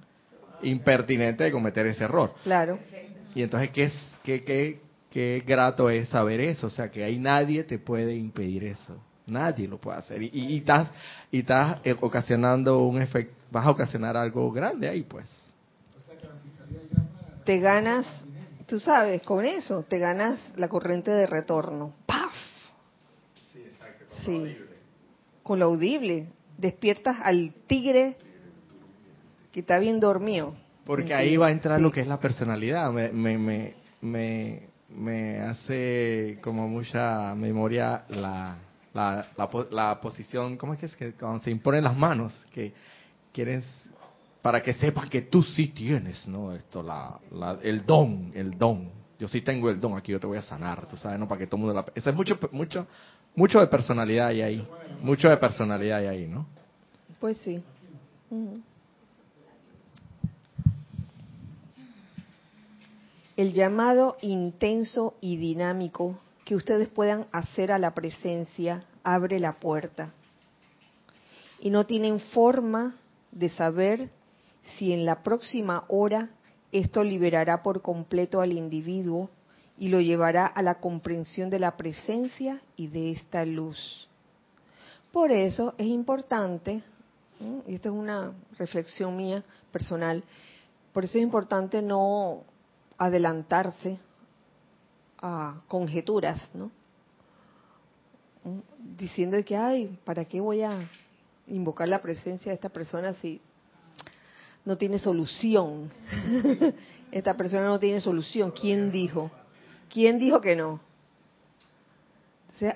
impertinente de cometer ese error. Claro. Y entonces, ¿qué, es, qué, qué, qué grato es saber eso? O sea, que ahí nadie te puede impedir eso. Nadie lo puede hacer. Y, y, y estás, y estás eh, ocasionando un efecto, vas a ocasionar algo grande ahí, pues. Te ganas, tú sabes, con eso, te ganas la corriente de retorno. ¡Paf! Sí, con lo audible. Despiertas al tigre que está bien dormido. Porque ahí va a entrar Sí. lo que es la personalidad. Me, me, me, me, me hace como mucha memoria la, la, la, la posición, ¿cómo es que es? Que cuando se imponen las manos, que quieres, para que sepas que tú sí tienes, ¿no? Esto, la, la, el don, el don. Yo sí tengo el don, aquí yo te voy a sanar, tú sabes, ¿no? Para que todo mundo la... Eso es mucho, mucho, mucho de personalidad hay ahí. Mucho de personalidad hay ahí, ¿no? Pues sí. El llamado intenso y dinámico que ustedes puedan hacer a la presencia abre la puerta. Y no tienen forma de saber si en la próxima hora esto liberará por completo al individuo y lo llevará a la comprensión de la presencia y de esta luz. Por eso es importante, y esta es una reflexión mía personal, por eso es importante no adelantarse a conjeturas, ¿no? Diciendo que, ay, ¿para qué voy a invocar la presencia de esta persona si no tiene solución? esta persona no tiene solución. ¿Quién dijo? ¿Quién dijo que no?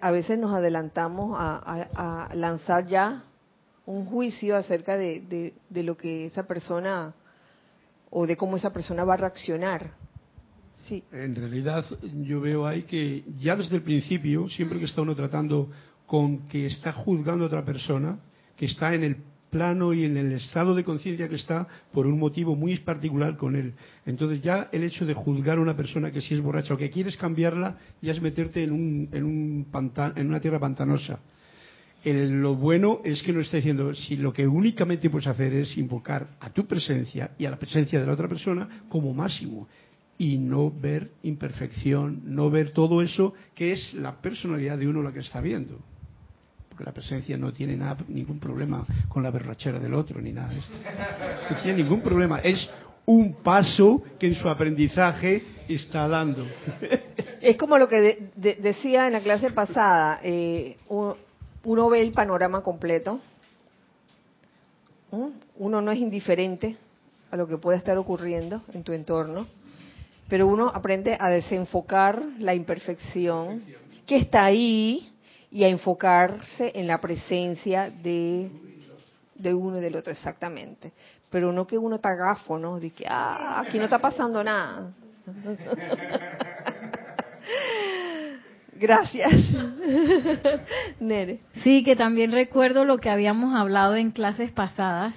A veces nos adelantamos a, a- a lanzar ya un juicio acerca de, de- de lo que esa persona o de cómo esa persona va a reaccionar En realidad yo veo ahí que ya desde el principio, siempre que está uno tratando con que está juzgando a otra persona, que está en el plano y en el estado de conciencia que está por un motivo muy particular con él. Entonces ya el hecho de juzgar a una persona que si es borracha o que quieres cambiarla ya es meterte en, un, en, un pantan, en una tierra pantanosa. El- lo bueno es que nos está diciendo si lo que únicamente puedes hacer es invocar a tu presencia y a la presencia de la otra persona como máximo y no ver imperfección, no ver todo eso que es la personalidad de uno la que está viendo. Porque la presencia no tiene nada, ningún problema con la berrachera del otro ni nada de esto. No tiene ningún problema. Es un paso que en su aprendizaje está dando. Es como lo que de- de- decía en la clase pasada, eh, u- uno ve el panorama completo, uno no es indiferente a lo que pueda estar ocurriendo en tu entorno, pero uno aprende a desenfocar la imperfección que está ahí y a enfocarse en la presencia de, de uno y del otro, exactamente. Pero no que uno está gafo, ¿no? De que, ah, aquí no está pasando nada. Gracias. Nere. Sí, que también recuerdo lo que habíamos hablado en clases pasadas,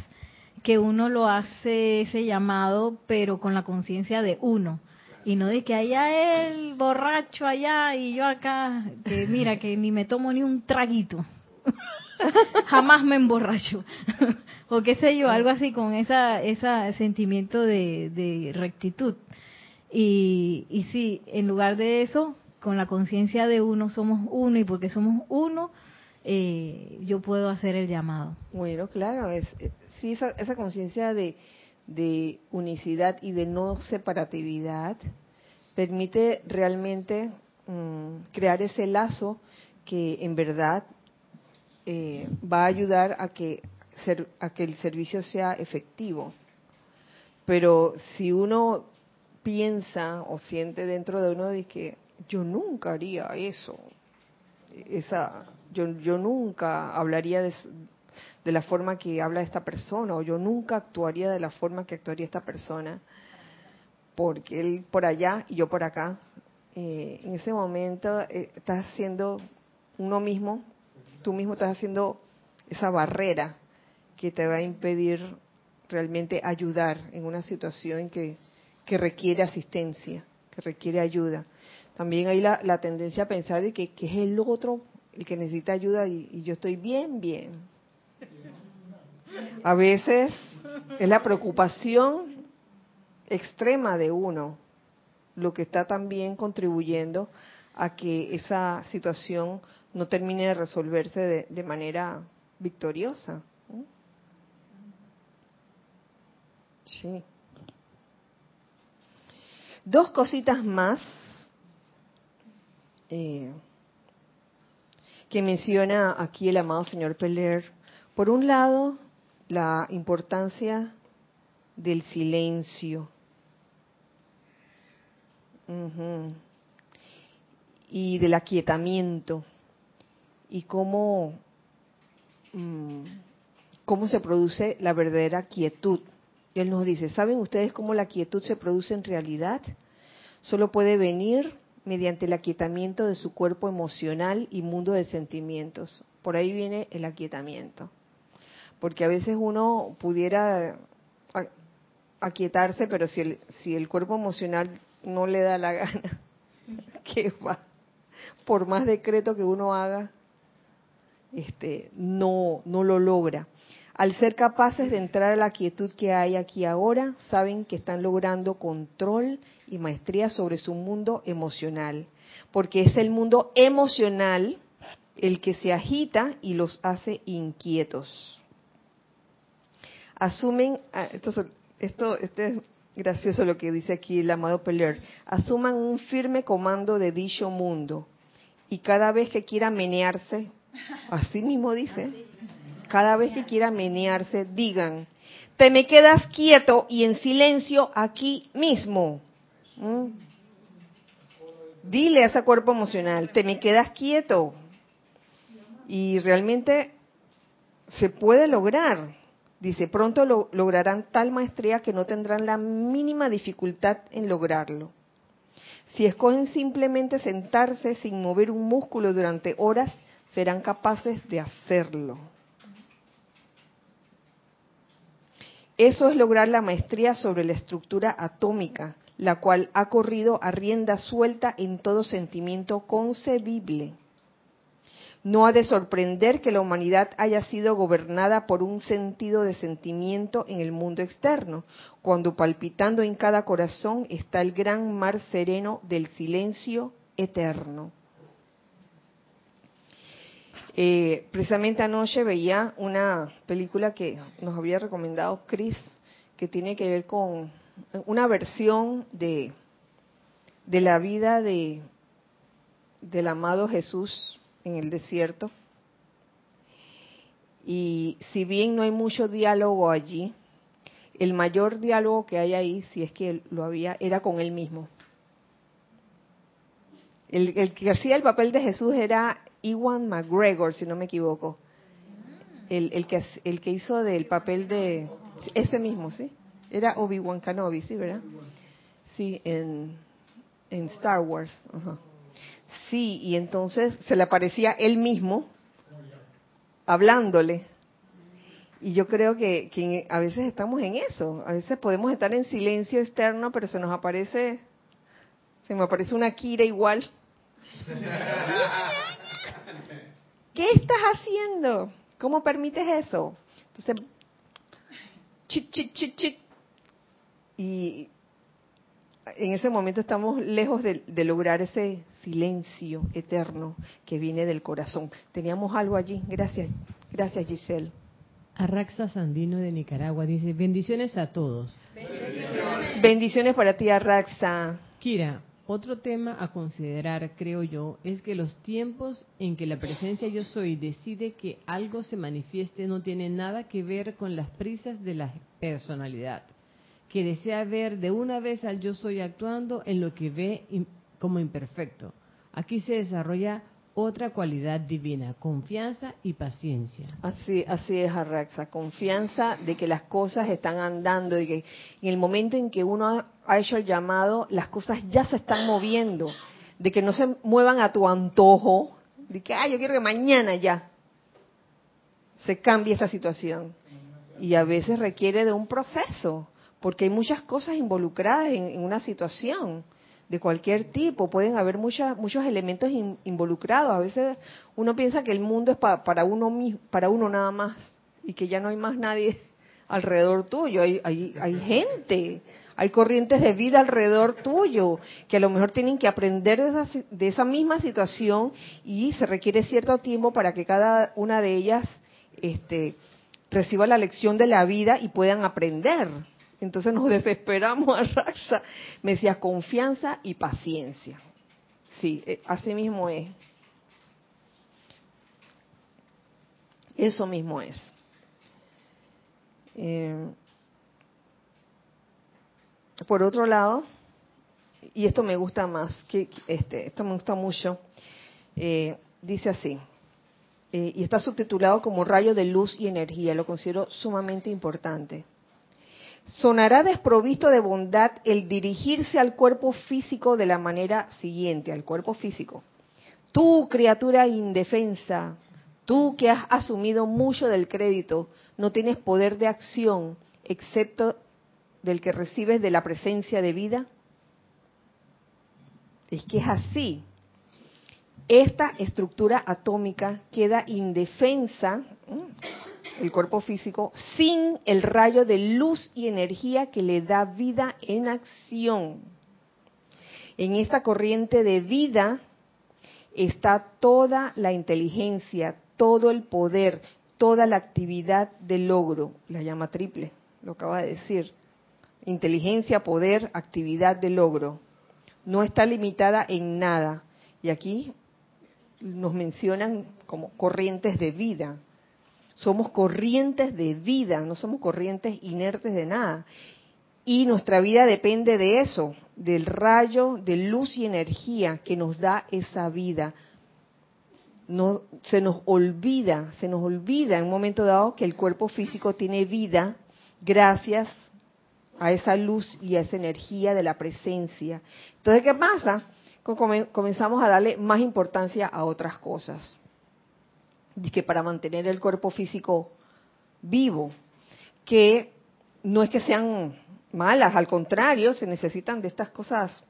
que uno lo hace ese llamado, pero con la conciencia de uno. Y no de que allá el borracho allá y yo acá, que mira, que ni me tomo ni un traguito. Jamás me emborracho. o qué sé yo, algo así con esa, ese sentimiento de, de rectitud. Y, y sí, en lugar de eso, con la conciencia de uno somos uno y porque somos uno, eh, yo puedo hacer el llamado. Bueno, claro, es, eh, sí, esa, esa conciencia de, de unicidad y de no separatividad permite realmente mm, crear ese lazo que en verdad eh, va a ayudar a que, ser- a que el servicio sea efectivo. Pero si uno piensa o siente dentro de uno de que yo nunca haría eso, esa, yo, yo nunca hablaría de, de la forma que habla esta persona o yo nunca actuaría de la forma que actuaría esta persona, porque él por allá y yo por acá. Eh, en ese momento eh, estás haciendo uno mismo, tú mismo estás haciendo esa barrera que te va a impedir realmente ayudar en una situación que, que requiere asistencia, que requiere ayuda. También hay la, tendencia a pensar de que, que es el otro el que necesita ayuda y yo estoy bien, bien. A veces es la preocupación extrema de uno lo que está también contribuyendo a que esa situación no termine de resolverse de, manera victoriosa. Sí. Dos cositas más eh, que menciona aquí el amado señor Peler. Por un lado, la importancia del silencio. Y del aquietamiento. Y cómo, mm, cómo se produce la verdadera quietud. Él nos dice, ¿saben ustedes cómo la quietud se produce en realidad? Solo puede venir mediante el aquietamiento de su cuerpo emocional y mundo de sentimientos. Por ahí viene el aquietamiento. Porque a veces uno pudiera aquietarse, pero si el, si el cuerpo emocional no le da la gana, ¿qué va? Por más decreto que uno haga, este, no, no lo logra. Al ser capaces de entrar a la quietud que hay aquí ahora, saben que están logrando control y maestría sobre su mundo emocional, porque es el mundo emocional el que se agita y los hace inquietos. Asumen, ah, esto, esto, es gracioso lo que dice aquí el amado Peler, asuman un firme comando de dicho mundo y cada vez que quiera menearse, así mismo dice, cada vez que quiera menearse, digan, te me quedas quieto y en silencio aquí mismo. ¿Mm? Dile a ese cuerpo emocional, te me quedas quieto. Y realmente se puede lograr. Dice, pronto lo, lograrán tal maestría que no tendrán la mínima dificultad en lograrlo. Si escogen simplemente sentarse sin mover un músculo durante horas, serán capaces de hacerlo. Eso es lograr la maestría sobre la estructura atómica, la cual ha corrido a rienda suelta en todo sentimiento concebible. No ha de sorprender que la humanidad haya sido gobernada por un sentido de sentimiento en el mundo externo, cuando palpitando en cada corazón está el gran mar sereno del silencio eterno. Eh, precisamente anoche veía una película que nos había recomendado Chris, que tiene que ver con una versión de, de la vida de, del amado Jesús en el desierto. Y si bien no hay mucho diálogo allí, el mayor diálogo que hay ahí, si es que lo había, era con él mismo. El, que hacía el papel de Jesús era Iwan McGregor, si no me equivoco. El, el, que, el que hizo del papel de... Ese mismo, ¿sí? Era Obi-Wan Kenobi, ¿sí, verdad? Sí, en, en Star Wars. Ajá. Sí, y entonces se le aparecía él mismo hablándole. Y yo creo que, que, a veces estamos en eso. A veces podemos estar en silencio externo, pero se nos aparece, se me aparece una Kira igual. ¿Qué estás haciendo? ¿Cómo permites eso? Entonces, chit, chit, chit, chit. Y en ese momento estamos lejos de, de, lograr ese silencio eterno que viene del corazón. Teníamos algo allí. Gracias, gracias Giselle. Arraxa Sandino de Nicaragua dice, bendiciones a todos. Bendiciones, bendiciones para ti, Arraxa. Kira, otro tema a considerar, creo yo, es que los tiempos en que la presencia yo soy decide que algo se manifieste no tiene nada que ver con las prisas de la personalidad, que desea ver de una vez al yo soy actuando en lo que ve como imperfecto. Aquí se desarrolla otra cualidad divina, confianza y paciencia. Así, así es, Arraxa, confianza de que las cosas están andando, y que en el momento en que uno ha hecho el llamado, las cosas ya se están moviendo, de que no se muevan a tu antojo, de que, ah, yo quiero que mañana ya se cambie esta situación. Y a veces requiere de un proceso, porque hay muchas cosas involucradas en, una situación de cualquier tipo, pueden haber muchas, muchos elementos in, involucrados. A veces uno piensa que el mundo es pa, para uno para uno nada más y que ya no hay más nadie alrededor tuyo. Hay, hay, hay gente, hay corrientes de vida alrededor tuyo que a lo mejor tienen que aprender de esa, de esa misma situación y se requiere cierto tiempo para que cada una de ellas este, reciba la lección de la vida y puedan aprender. Entonces nos desesperamos a Raxa. Me decía confianza y paciencia. Sí, así mismo es. Eso mismo es. Eh, por otro lado, y esto me gusta más, que este, esto me gusta mucho, eh, dice así, eh, y está subtitulado como rayo de luz y energía, lo considero sumamente importante. Sonará desprovisto de bondad el dirigirse al cuerpo físico de la manera siguiente, al cuerpo físico. Tú, criatura indefensa, tú que has asumido mucho del crédito, no tienes poder de acción excepto del que recibes de la presencia de vida. Es que es así. Esta estructura atómica queda indefensa el cuerpo físico, sin el rayo de luz y energía que le da vida en acción. En esta corriente de vida está toda la inteligencia, todo el poder, toda la actividad de logro, la llama triple, lo acaba de decir. Inteligencia, poder, actividad de logro. No está limitada en nada. Y aquí nos mencionan como corrientes de vida. Somos corrientes de vida, no somos corrientes inertes de nada. Y nuestra vida depende de eso, del rayo de luz y energía que nos da esa vida. No, se nos olvida, se nos olvida en un momento dado que el cuerpo físico tiene vida gracias a esa luz y a esa energía de la presencia. Entonces, ¿qué pasa? comenzamos a darle más importancia a otras cosas. Y que para mantener el cuerpo físico vivo, que no es que sean malas, al contrario, se necesitan de estas cosas,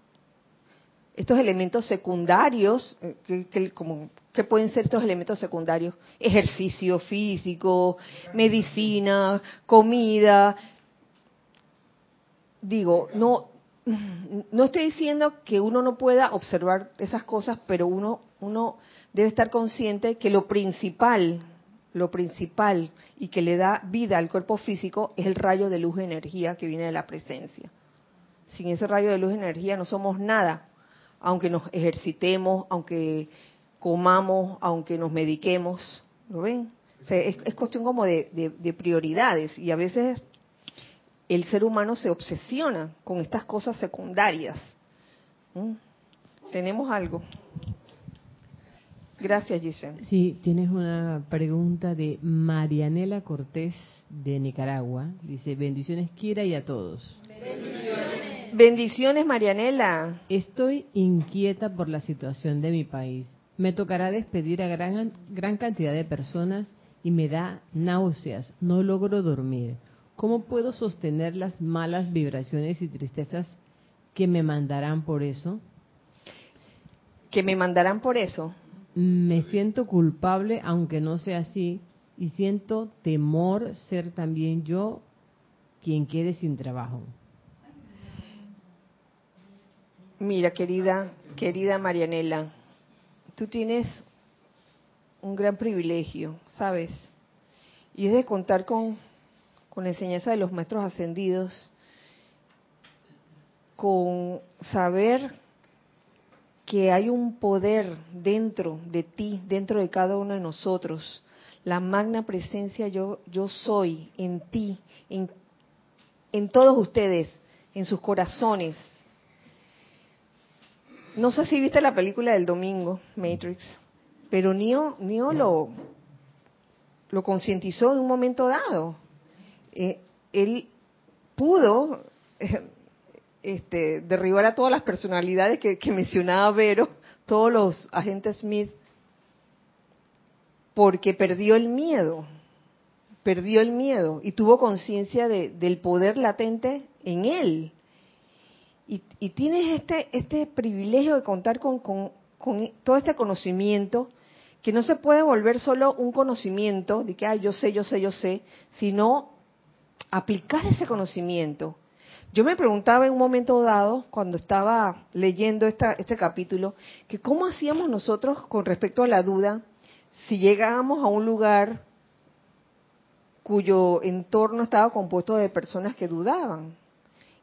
estos elementos secundarios, eh, que, como, ¿qué pueden ser estos elementos secundarios? Ejercicio físico, medicina, comida. Digo, no, no estoy diciendo que uno no pueda observar esas cosas, pero uno, uno debe estar consciente que lo principal, lo principal y que le da vida al cuerpo físico es el rayo de luz de energía que viene de la presencia. Sin ese rayo de luz de energía no somos nada, aunque nos ejercitemos, aunque comamos, aunque nos mediquemos. ¿Lo ven? es, cuestión como de prioridades y a veces el ser humano se obsesiona con estas cosas secundarias. ¿Mm? Tenemos algo. Gracias, Giselle. Sí, tienes una pregunta de Marianela Cortés de Nicaragua. Dice, bendiciones Kira y a todos. Bendiciones. Bendiciones, Marianela. Estoy inquieta por la situación de mi país. Me tocará despedir a gran, gran cantidad de personas y me da náuseas. No logro dormir. ¿Cómo puedo sostener las malas vibraciones y tristezas que me mandarán por eso? ¿Que me mandarán por eso? Me siento culpable, aunque no sea así, y siento temor ser también yo quien quede sin trabajo. Mira, querida, querida Marianela, tú tienes un gran privilegio, ¿sabes? Y es de contar con con la enseñanza de los maestros ascendidos, con saber que hay un poder dentro de ti, dentro de cada uno de nosotros, la magna presencia yo, yo soy en ti, en, en todos ustedes, en sus corazones. No sé si viste la película del domingo, Matrix, pero Neo, Neo lo, lo concientizó en un momento dado. Eh, él pudo eh, este, derribar a todas las personalidades que, mencionaba Vero, todos los agentes Smith, porque perdió el miedo, perdió el miedo y tuvo conciencia del poder latente en él. Y, tienes este, este privilegio de contar con, con, todo este conocimiento que no se puede volver solo un conocimiento de que ah, yo sé, yo sé, yo sé, sino aplicar ese conocimiento. Yo me preguntaba en un momento dado, cuando estaba leyendo esta, este capítulo, que cómo hacíamos nosotros con respecto a la duda si llegábamos a un lugar cuyo entorno estaba compuesto de personas que dudaban.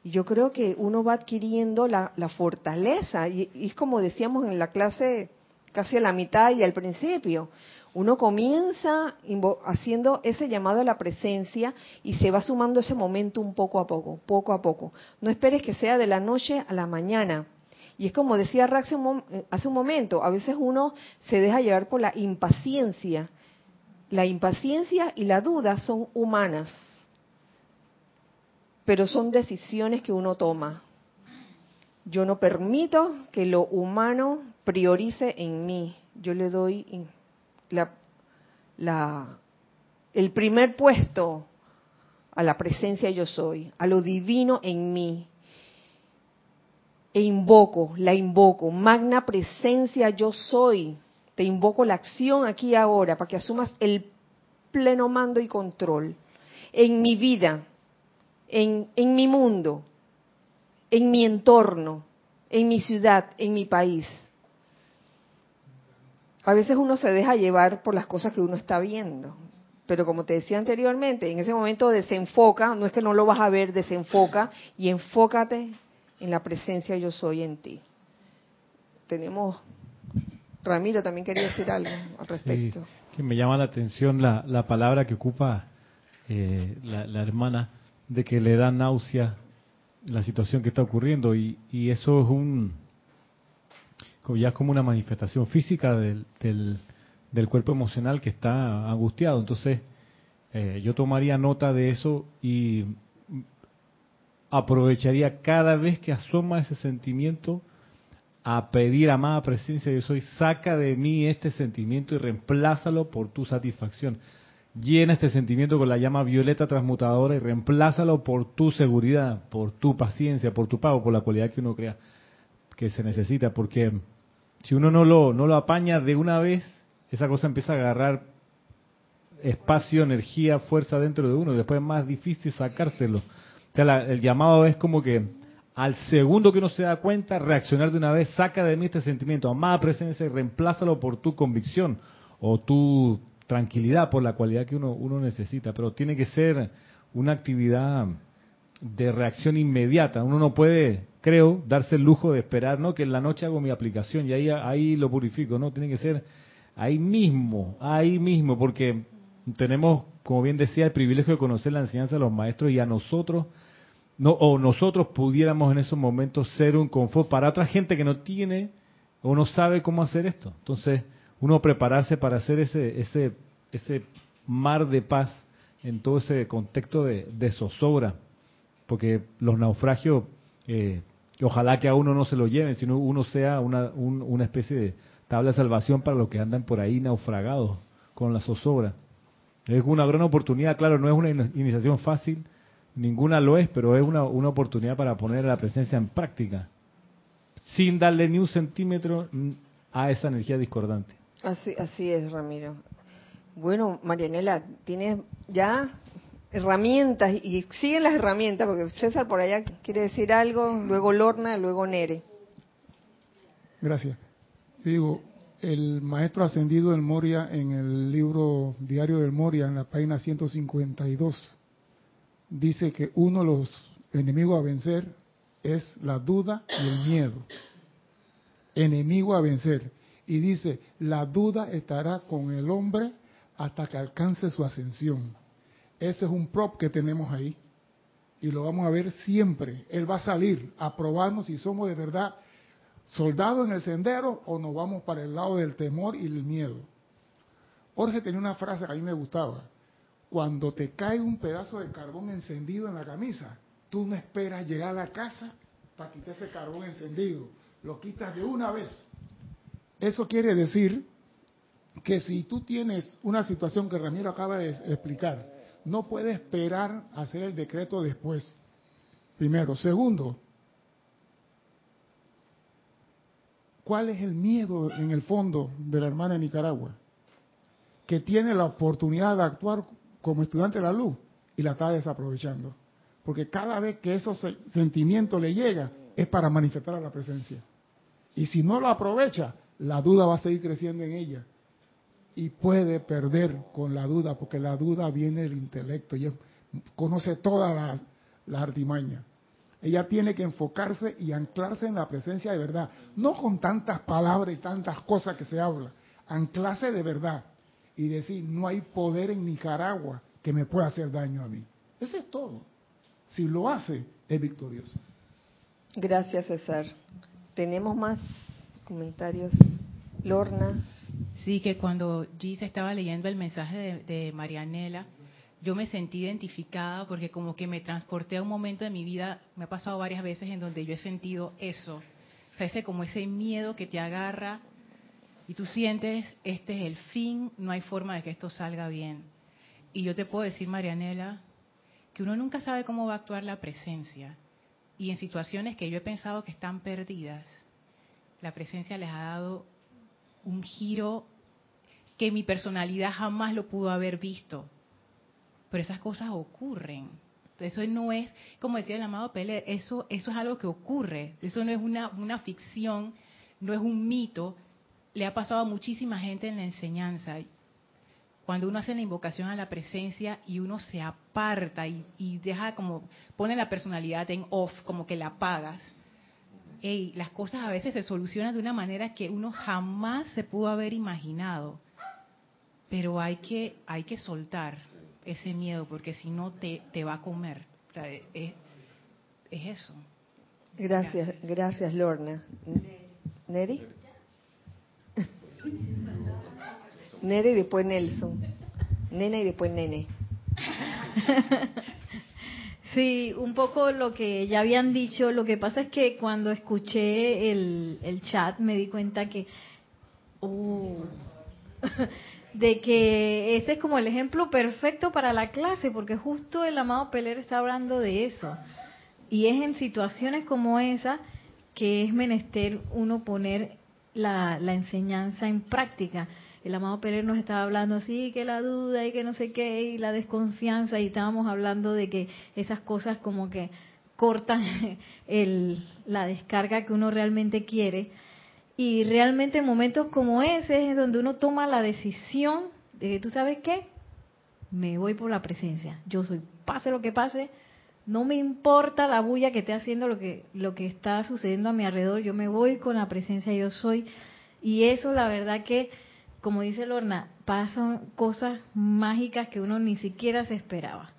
Y yo creo que uno va adquiriendo la, fortaleza, y, y, es como decíamos en la clase casi a la mitad y al principio, uno comienza haciendo ese llamado a la presencia y se va sumando ese momento un poco a poco, poco a poco. No esperes que sea de la noche a la mañana. Y es como decía Rax eh, hace un momento, a veces uno se deja llevar por la impaciencia. La impaciencia y la duda son humanas, pero son decisiones que uno toma. Yo no permito que lo humano priorice en mí. Yo le doy la, el primer puesto a la presencia yo soy, a lo divino en mí. E invoco, la invoco, magna presencia yo soy. Te invoco la acción aquí y ahora para que asumas el pleno mando y control en mi vida, en, en mi mundo, en mi entorno, en mi ciudad, en mi país. A veces uno se deja llevar por las cosas que uno está viendo, pero como te decía anteriormente, en ese momento desenfoca, no es que no lo vas a ver, desenfoca y enfócate en la presencia yo soy en ti. Tenemos, Ramiro también quería decir algo al respecto. que me llama la atención la, la palabra que ocupa eh, la, hermana de que le da náusea la situación que está ocurriendo y, y eso es un ya como una manifestación física del, del, cuerpo emocional que está angustiado. Entonces, eh, yo tomaría nota de eso y aprovecharía cada vez que asoma ese sentimiento a pedir, amada presencia, yo soy, saca de mí este sentimiento y reemplázalo por tu satisfacción. Llena este sentimiento con la llama violeta transmutadora y reemplázalo por tu seguridad, por tu paciencia, por tu pago, por la cualidad que uno crea que se necesita. Porque si uno no lo, no lo apaña de una vez, esa cosa empieza a agarrar espacio, energía, fuerza dentro de uno. Después es más difícil sacárselo. O sea, el llamado es como que al segundo que uno se da cuenta, reaccionar de una vez, saca de mí este sentimiento, amada presencia, y reemplázalo por tu convicción o tu tranquilidad, por la cualidad que uno, uno necesita. Pero tiene que ser una actividad de reacción inmediata. Uno no puede, creo, darse el lujo de esperar, ¿no? Que en la noche hago mi aplicación y ahí, ahí lo purifico, ¿no? Tiene que ser ahí mismo, ahí mismo, porque tenemos, como bien decía, el privilegio de conocer la enseñanza de los maestros y a nosotros no, o nosotros pudiéramos en esos momentos ser un confort para otra gente que no tiene o no sabe cómo hacer esto. Entonces, uno prepararse para hacer ese, ese, ese mar de paz en todo ese contexto de, zozobra, porque los naufragios, eh, ojalá que a uno no se lo lleven, sino uno sea una, una especie de tabla de salvación para los que andan por ahí naufragados con la zozobra. Es una gran oportunidad, claro, no es una iniciación fácil, Ninguna lo es, pero es una, una oportunidad para poner la presencia en práctica, sin darle ni un centímetro a esa energía discordante. Así, así es, Ramiro. Bueno, Marianela, tienes ya herramientas y siguen las herramientas, porque César por allá quiere decir algo, luego Lorna, luego Nere. Gracias. digo, el maestro ascendido del Moria en el libro Diario del Moria, en la página 152, dice que uno de los enemigos a vencer es la duda y el miedo. Enemigo a vencer. Y dice, la duda estará con el hombre hasta que alcance su ascensión. Ese es un prop que tenemos ahí. Y lo vamos a ver siempre. Él va a salir a probarnos si somos de verdad soldados en el sendero o nos vamos para el lado del temor y el miedo. Jorge tenía una frase que a mí me gustaba cuando te cae un pedazo de carbón encendido en la camisa, tú no esperas llegar a la casa para quitar ese carbón encendido, lo quitas de una vez. Eso quiere decir que si tú tienes una situación que Ramiro acaba de explicar, no puedes esperar hacer el decreto después. Primero. Segundo, ¿cuál es el miedo en el fondo de la hermana de Nicaragua? Que tiene la oportunidad de actuar como estudiante de la luz y la está desaprovechando. Porque cada vez que esos sentimientos le llega es para manifestar a la presencia. Y si no lo aprovecha, la duda va a seguir creciendo en ella. Y puede perder con la duda, porque la duda viene del intelecto y conoce todas las, las artimañas. Ella tiene que enfocarse y anclarse en la presencia de verdad. No con tantas palabras y tantas cosas que se habla. Anclarse de verdad y decir, no hay poder en Nicaragua que me pueda hacer daño a mí. Eso es todo. Si lo hace, es victorioso. Gracias, César. ¿Tenemos más comentarios? Lorna. Sí, que cuando Gis estaba leyendo el mensaje de, Marianela, yo me sentí identificada porque como que me transporté a un momento de mi vida, me ha pasado varias veces en donde yo he sentido eso. O sea, como ese miedo que te agarra y tú sientes, este es el fin, no hay forma de que esto salga bien. Y yo te puedo decir, Marianela, que uno nunca sabe cómo va a actuar la presencia. Y en situaciones que yo he pensado que están perdidas, la presencia les ha dado un giro que mi personalidad jamás lo pudo haber visto. Pero esas cosas ocurren. Eso no es, como decía el amado Pele, eso, eso es algo que ocurre. Eso no es una, una ficción, no es un mito, le ha pasado a muchísima gente en la enseñanza. Cuando uno hace la invocación a la presencia y uno se aparta y, deja como, pone la personalidad en off, como que la apagas, hey, las cosas a veces se solucionan de una manera que uno jamás se pudo haber imaginado. Pero hay que, hay que soltar ese miedo porque si no te, te va a comer. es, eso. Gracias, gracias, gracias Lorna. ¿Neri? Nere y después Nelson. Nena y después Nene. Sí, un poco lo que ya habían dicho. Lo que pasa es que cuando escuché el, el chat me di cuenta que, oh, de que ese es como el ejemplo perfecto para la clase, porque justo el amado Peler está hablando de eso. Y es en situaciones como esa que es menester uno poner la, la enseñanza en práctica. El amado Peler nos estaba hablando así, que la duda y que no sé qué, y la desconfianza, y estábamos hablando de que esas cosas como que cortan el, la descarga que uno realmente quiere. Y realmente en momentos como ese es donde uno toma la decisión de que tú sabes qué, me voy por la presencia. Yo soy, pase lo que pase, no me importa la bulla que esté haciendo lo que, lo que está sucediendo a mi alrededor, yo me voy con la presencia yo soy. Y eso la verdad que, como dice Lorna, pasan cosas mágicas que uno ni siquiera se esperaba.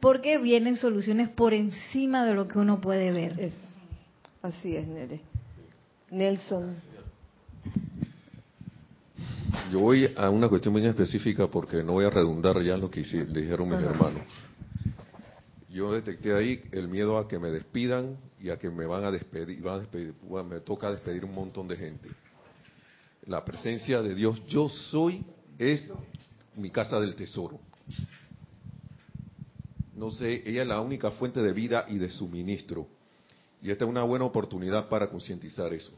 Porque vienen soluciones por encima de lo que uno puede ver. Es, así es, Nere. Nelson. Yo voy a una cuestión muy específica porque no voy a redundar ya en lo que hice- dijeron mis Ajá. hermanos. Yo detecté ahí el miedo a que me despidan y a que me van a despedir, van a despedir- me toca despedir un montón de gente. La presencia de Dios, yo soy, es mi casa del tesoro. No sé, ella es la única fuente de vida y de suministro. Y esta es una buena oportunidad para concientizar eso.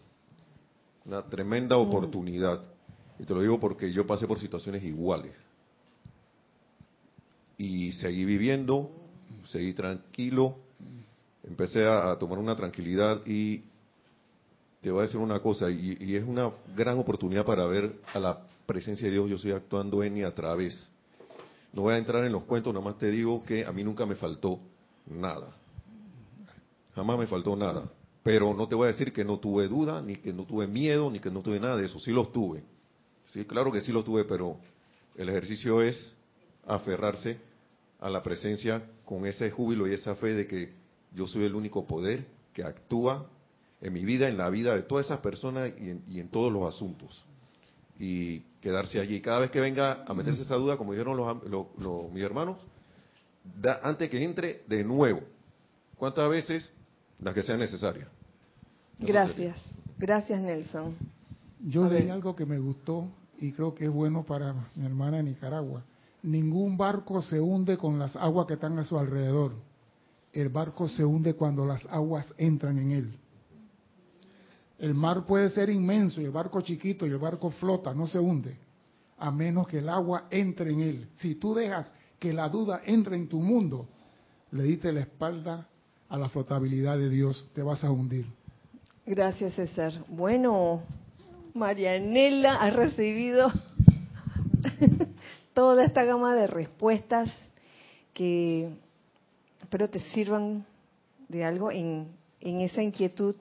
Una tremenda oportunidad. Y te lo digo porque yo pasé por situaciones iguales. Y seguí viviendo, seguí tranquilo, empecé a, a tomar una tranquilidad y te voy a decir una cosa, y, y es una gran oportunidad para ver a la presencia de Dios, yo estoy actuando en y a través. No voy a entrar en los cuentos, nada más te digo que a mí nunca me faltó nada. Jamás me faltó nada. Pero no te voy a decir que no tuve duda, ni que no tuve miedo, ni que no tuve nada de eso. Sí los tuve. Sí, claro que sí los tuve, pero el ejercicio es aferrarse a la presencia con ese júbilo y esa fe de que yo soy el único poder que actúa en mi vida, en la vida de todas esas personas y en, y en todos los asuntos. Y quedarse allí. Cada vez que venga a meterse esa duda, como dijeron los, am- los- los- mis hermanos, da- antes que entre de nuevo. ¿Cuántas veces? Las que sean necesarias. Gracias. Gracias, Nelson. Yo leí algo que me gustó y creo que es bueno para mi hermana de Nicaragua. Ningún barco se hunde con las aguas que están a su alrededor. El barco se hunde cuando las aguas entran en él. El mar puede ser inmenso y el barco chiquito y el barco flota, no se hunde, a menos que el agua entre en él. Si tú dejas que la duda entre en tu mundo, le diste la espalda a la flotabilidad de Dios, te vas a hundir. Gracias, César. Bueno, Marianela ha recibido toda esta gama de respuestas que espero te sirvan de algo en, en esa inquietud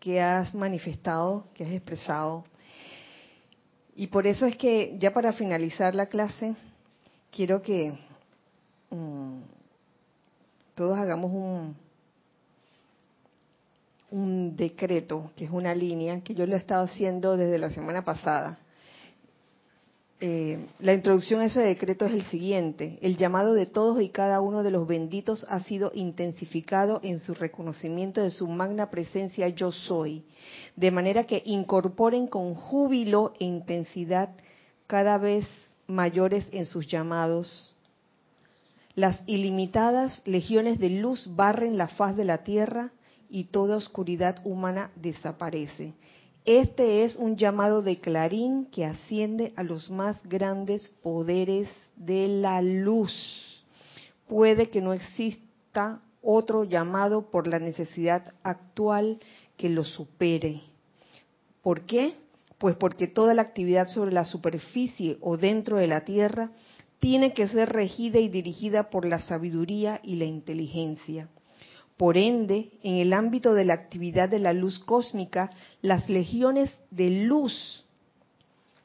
que has manifestado, que has expresado. Y por eso es que ya para finalizar la clase, quiero que mm, todos hagamos un, un decreto, que es una línea, que yo lo he estado haciendo desde la semana pasada. Eh, la introducción a ese decreto es el siguiente. El llamado de todos y cada uno de los benditos ha sido intensificado en su reconocimiento de su magna presencia yo soy, de manera que incorporen con júbilo e intensidad cada vez mayores en sus llamados. Las ilimitadas legiones de luz barren la faz de la tierra y toda oscuridad humana desaparece. Este es un llamado de clarín que asciende a los más grandes poderes de la luz. Puede que no exista otro llamado por la necesidad actual que lo supere. ¿Por qué? Pues porque toda la actividad sobre la superficie o dentro de la Tierra tiene que ser regida y dirigida por la sabiduría y la inteligencia. Por ende, en el ámbito de la actividad de la luz cósmica, las legiones de luz,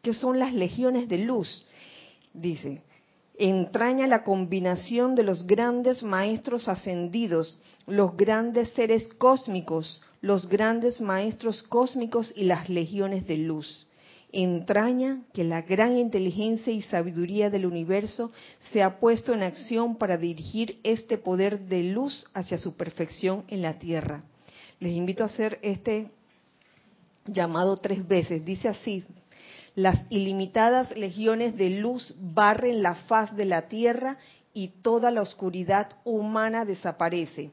¿qué son las legiones de luz? Dice, entraña la combinación de los grandes maestros ascendidos, los grandes seres cósmicos, los grandes maestros cósmicos y las legiones de luz. Entraña que la gran inteligencia y sabiduría del universo se ha puesto en acción para dirigir este poder de luz hacia su perfección en la tierra. Les invito a hacer este llamado tres veces. Dice así, las ilimitadas legiones de luz barren la faz de la tierra y toda la oscuridad humana desaparece.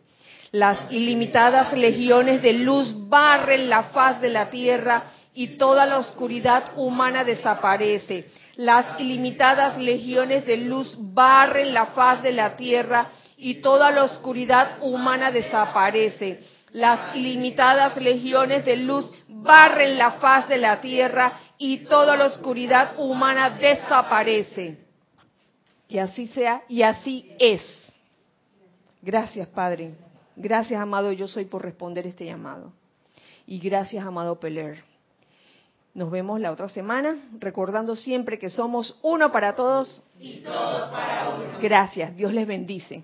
Las ilimitadas legiones de luz barren la faz de la tierra y toda la oscuridad humana desaparece. Las ilimitadas legiones de luz barren la faz de la tierra y toda la oscuridad humana desaparece. Las ilimitadas legiones de luz barren la faz de la tierra y toda la oscuridad humana desaparece. Que así sea y así es. Gracias, Padre. Gracias, amado, yo soy por responder este llamado. Y gracias, amado Peler. Nos vemos la otra semana, recordando siempre que somos uno para todos y todos para uno. Gracias, Dios les bendice.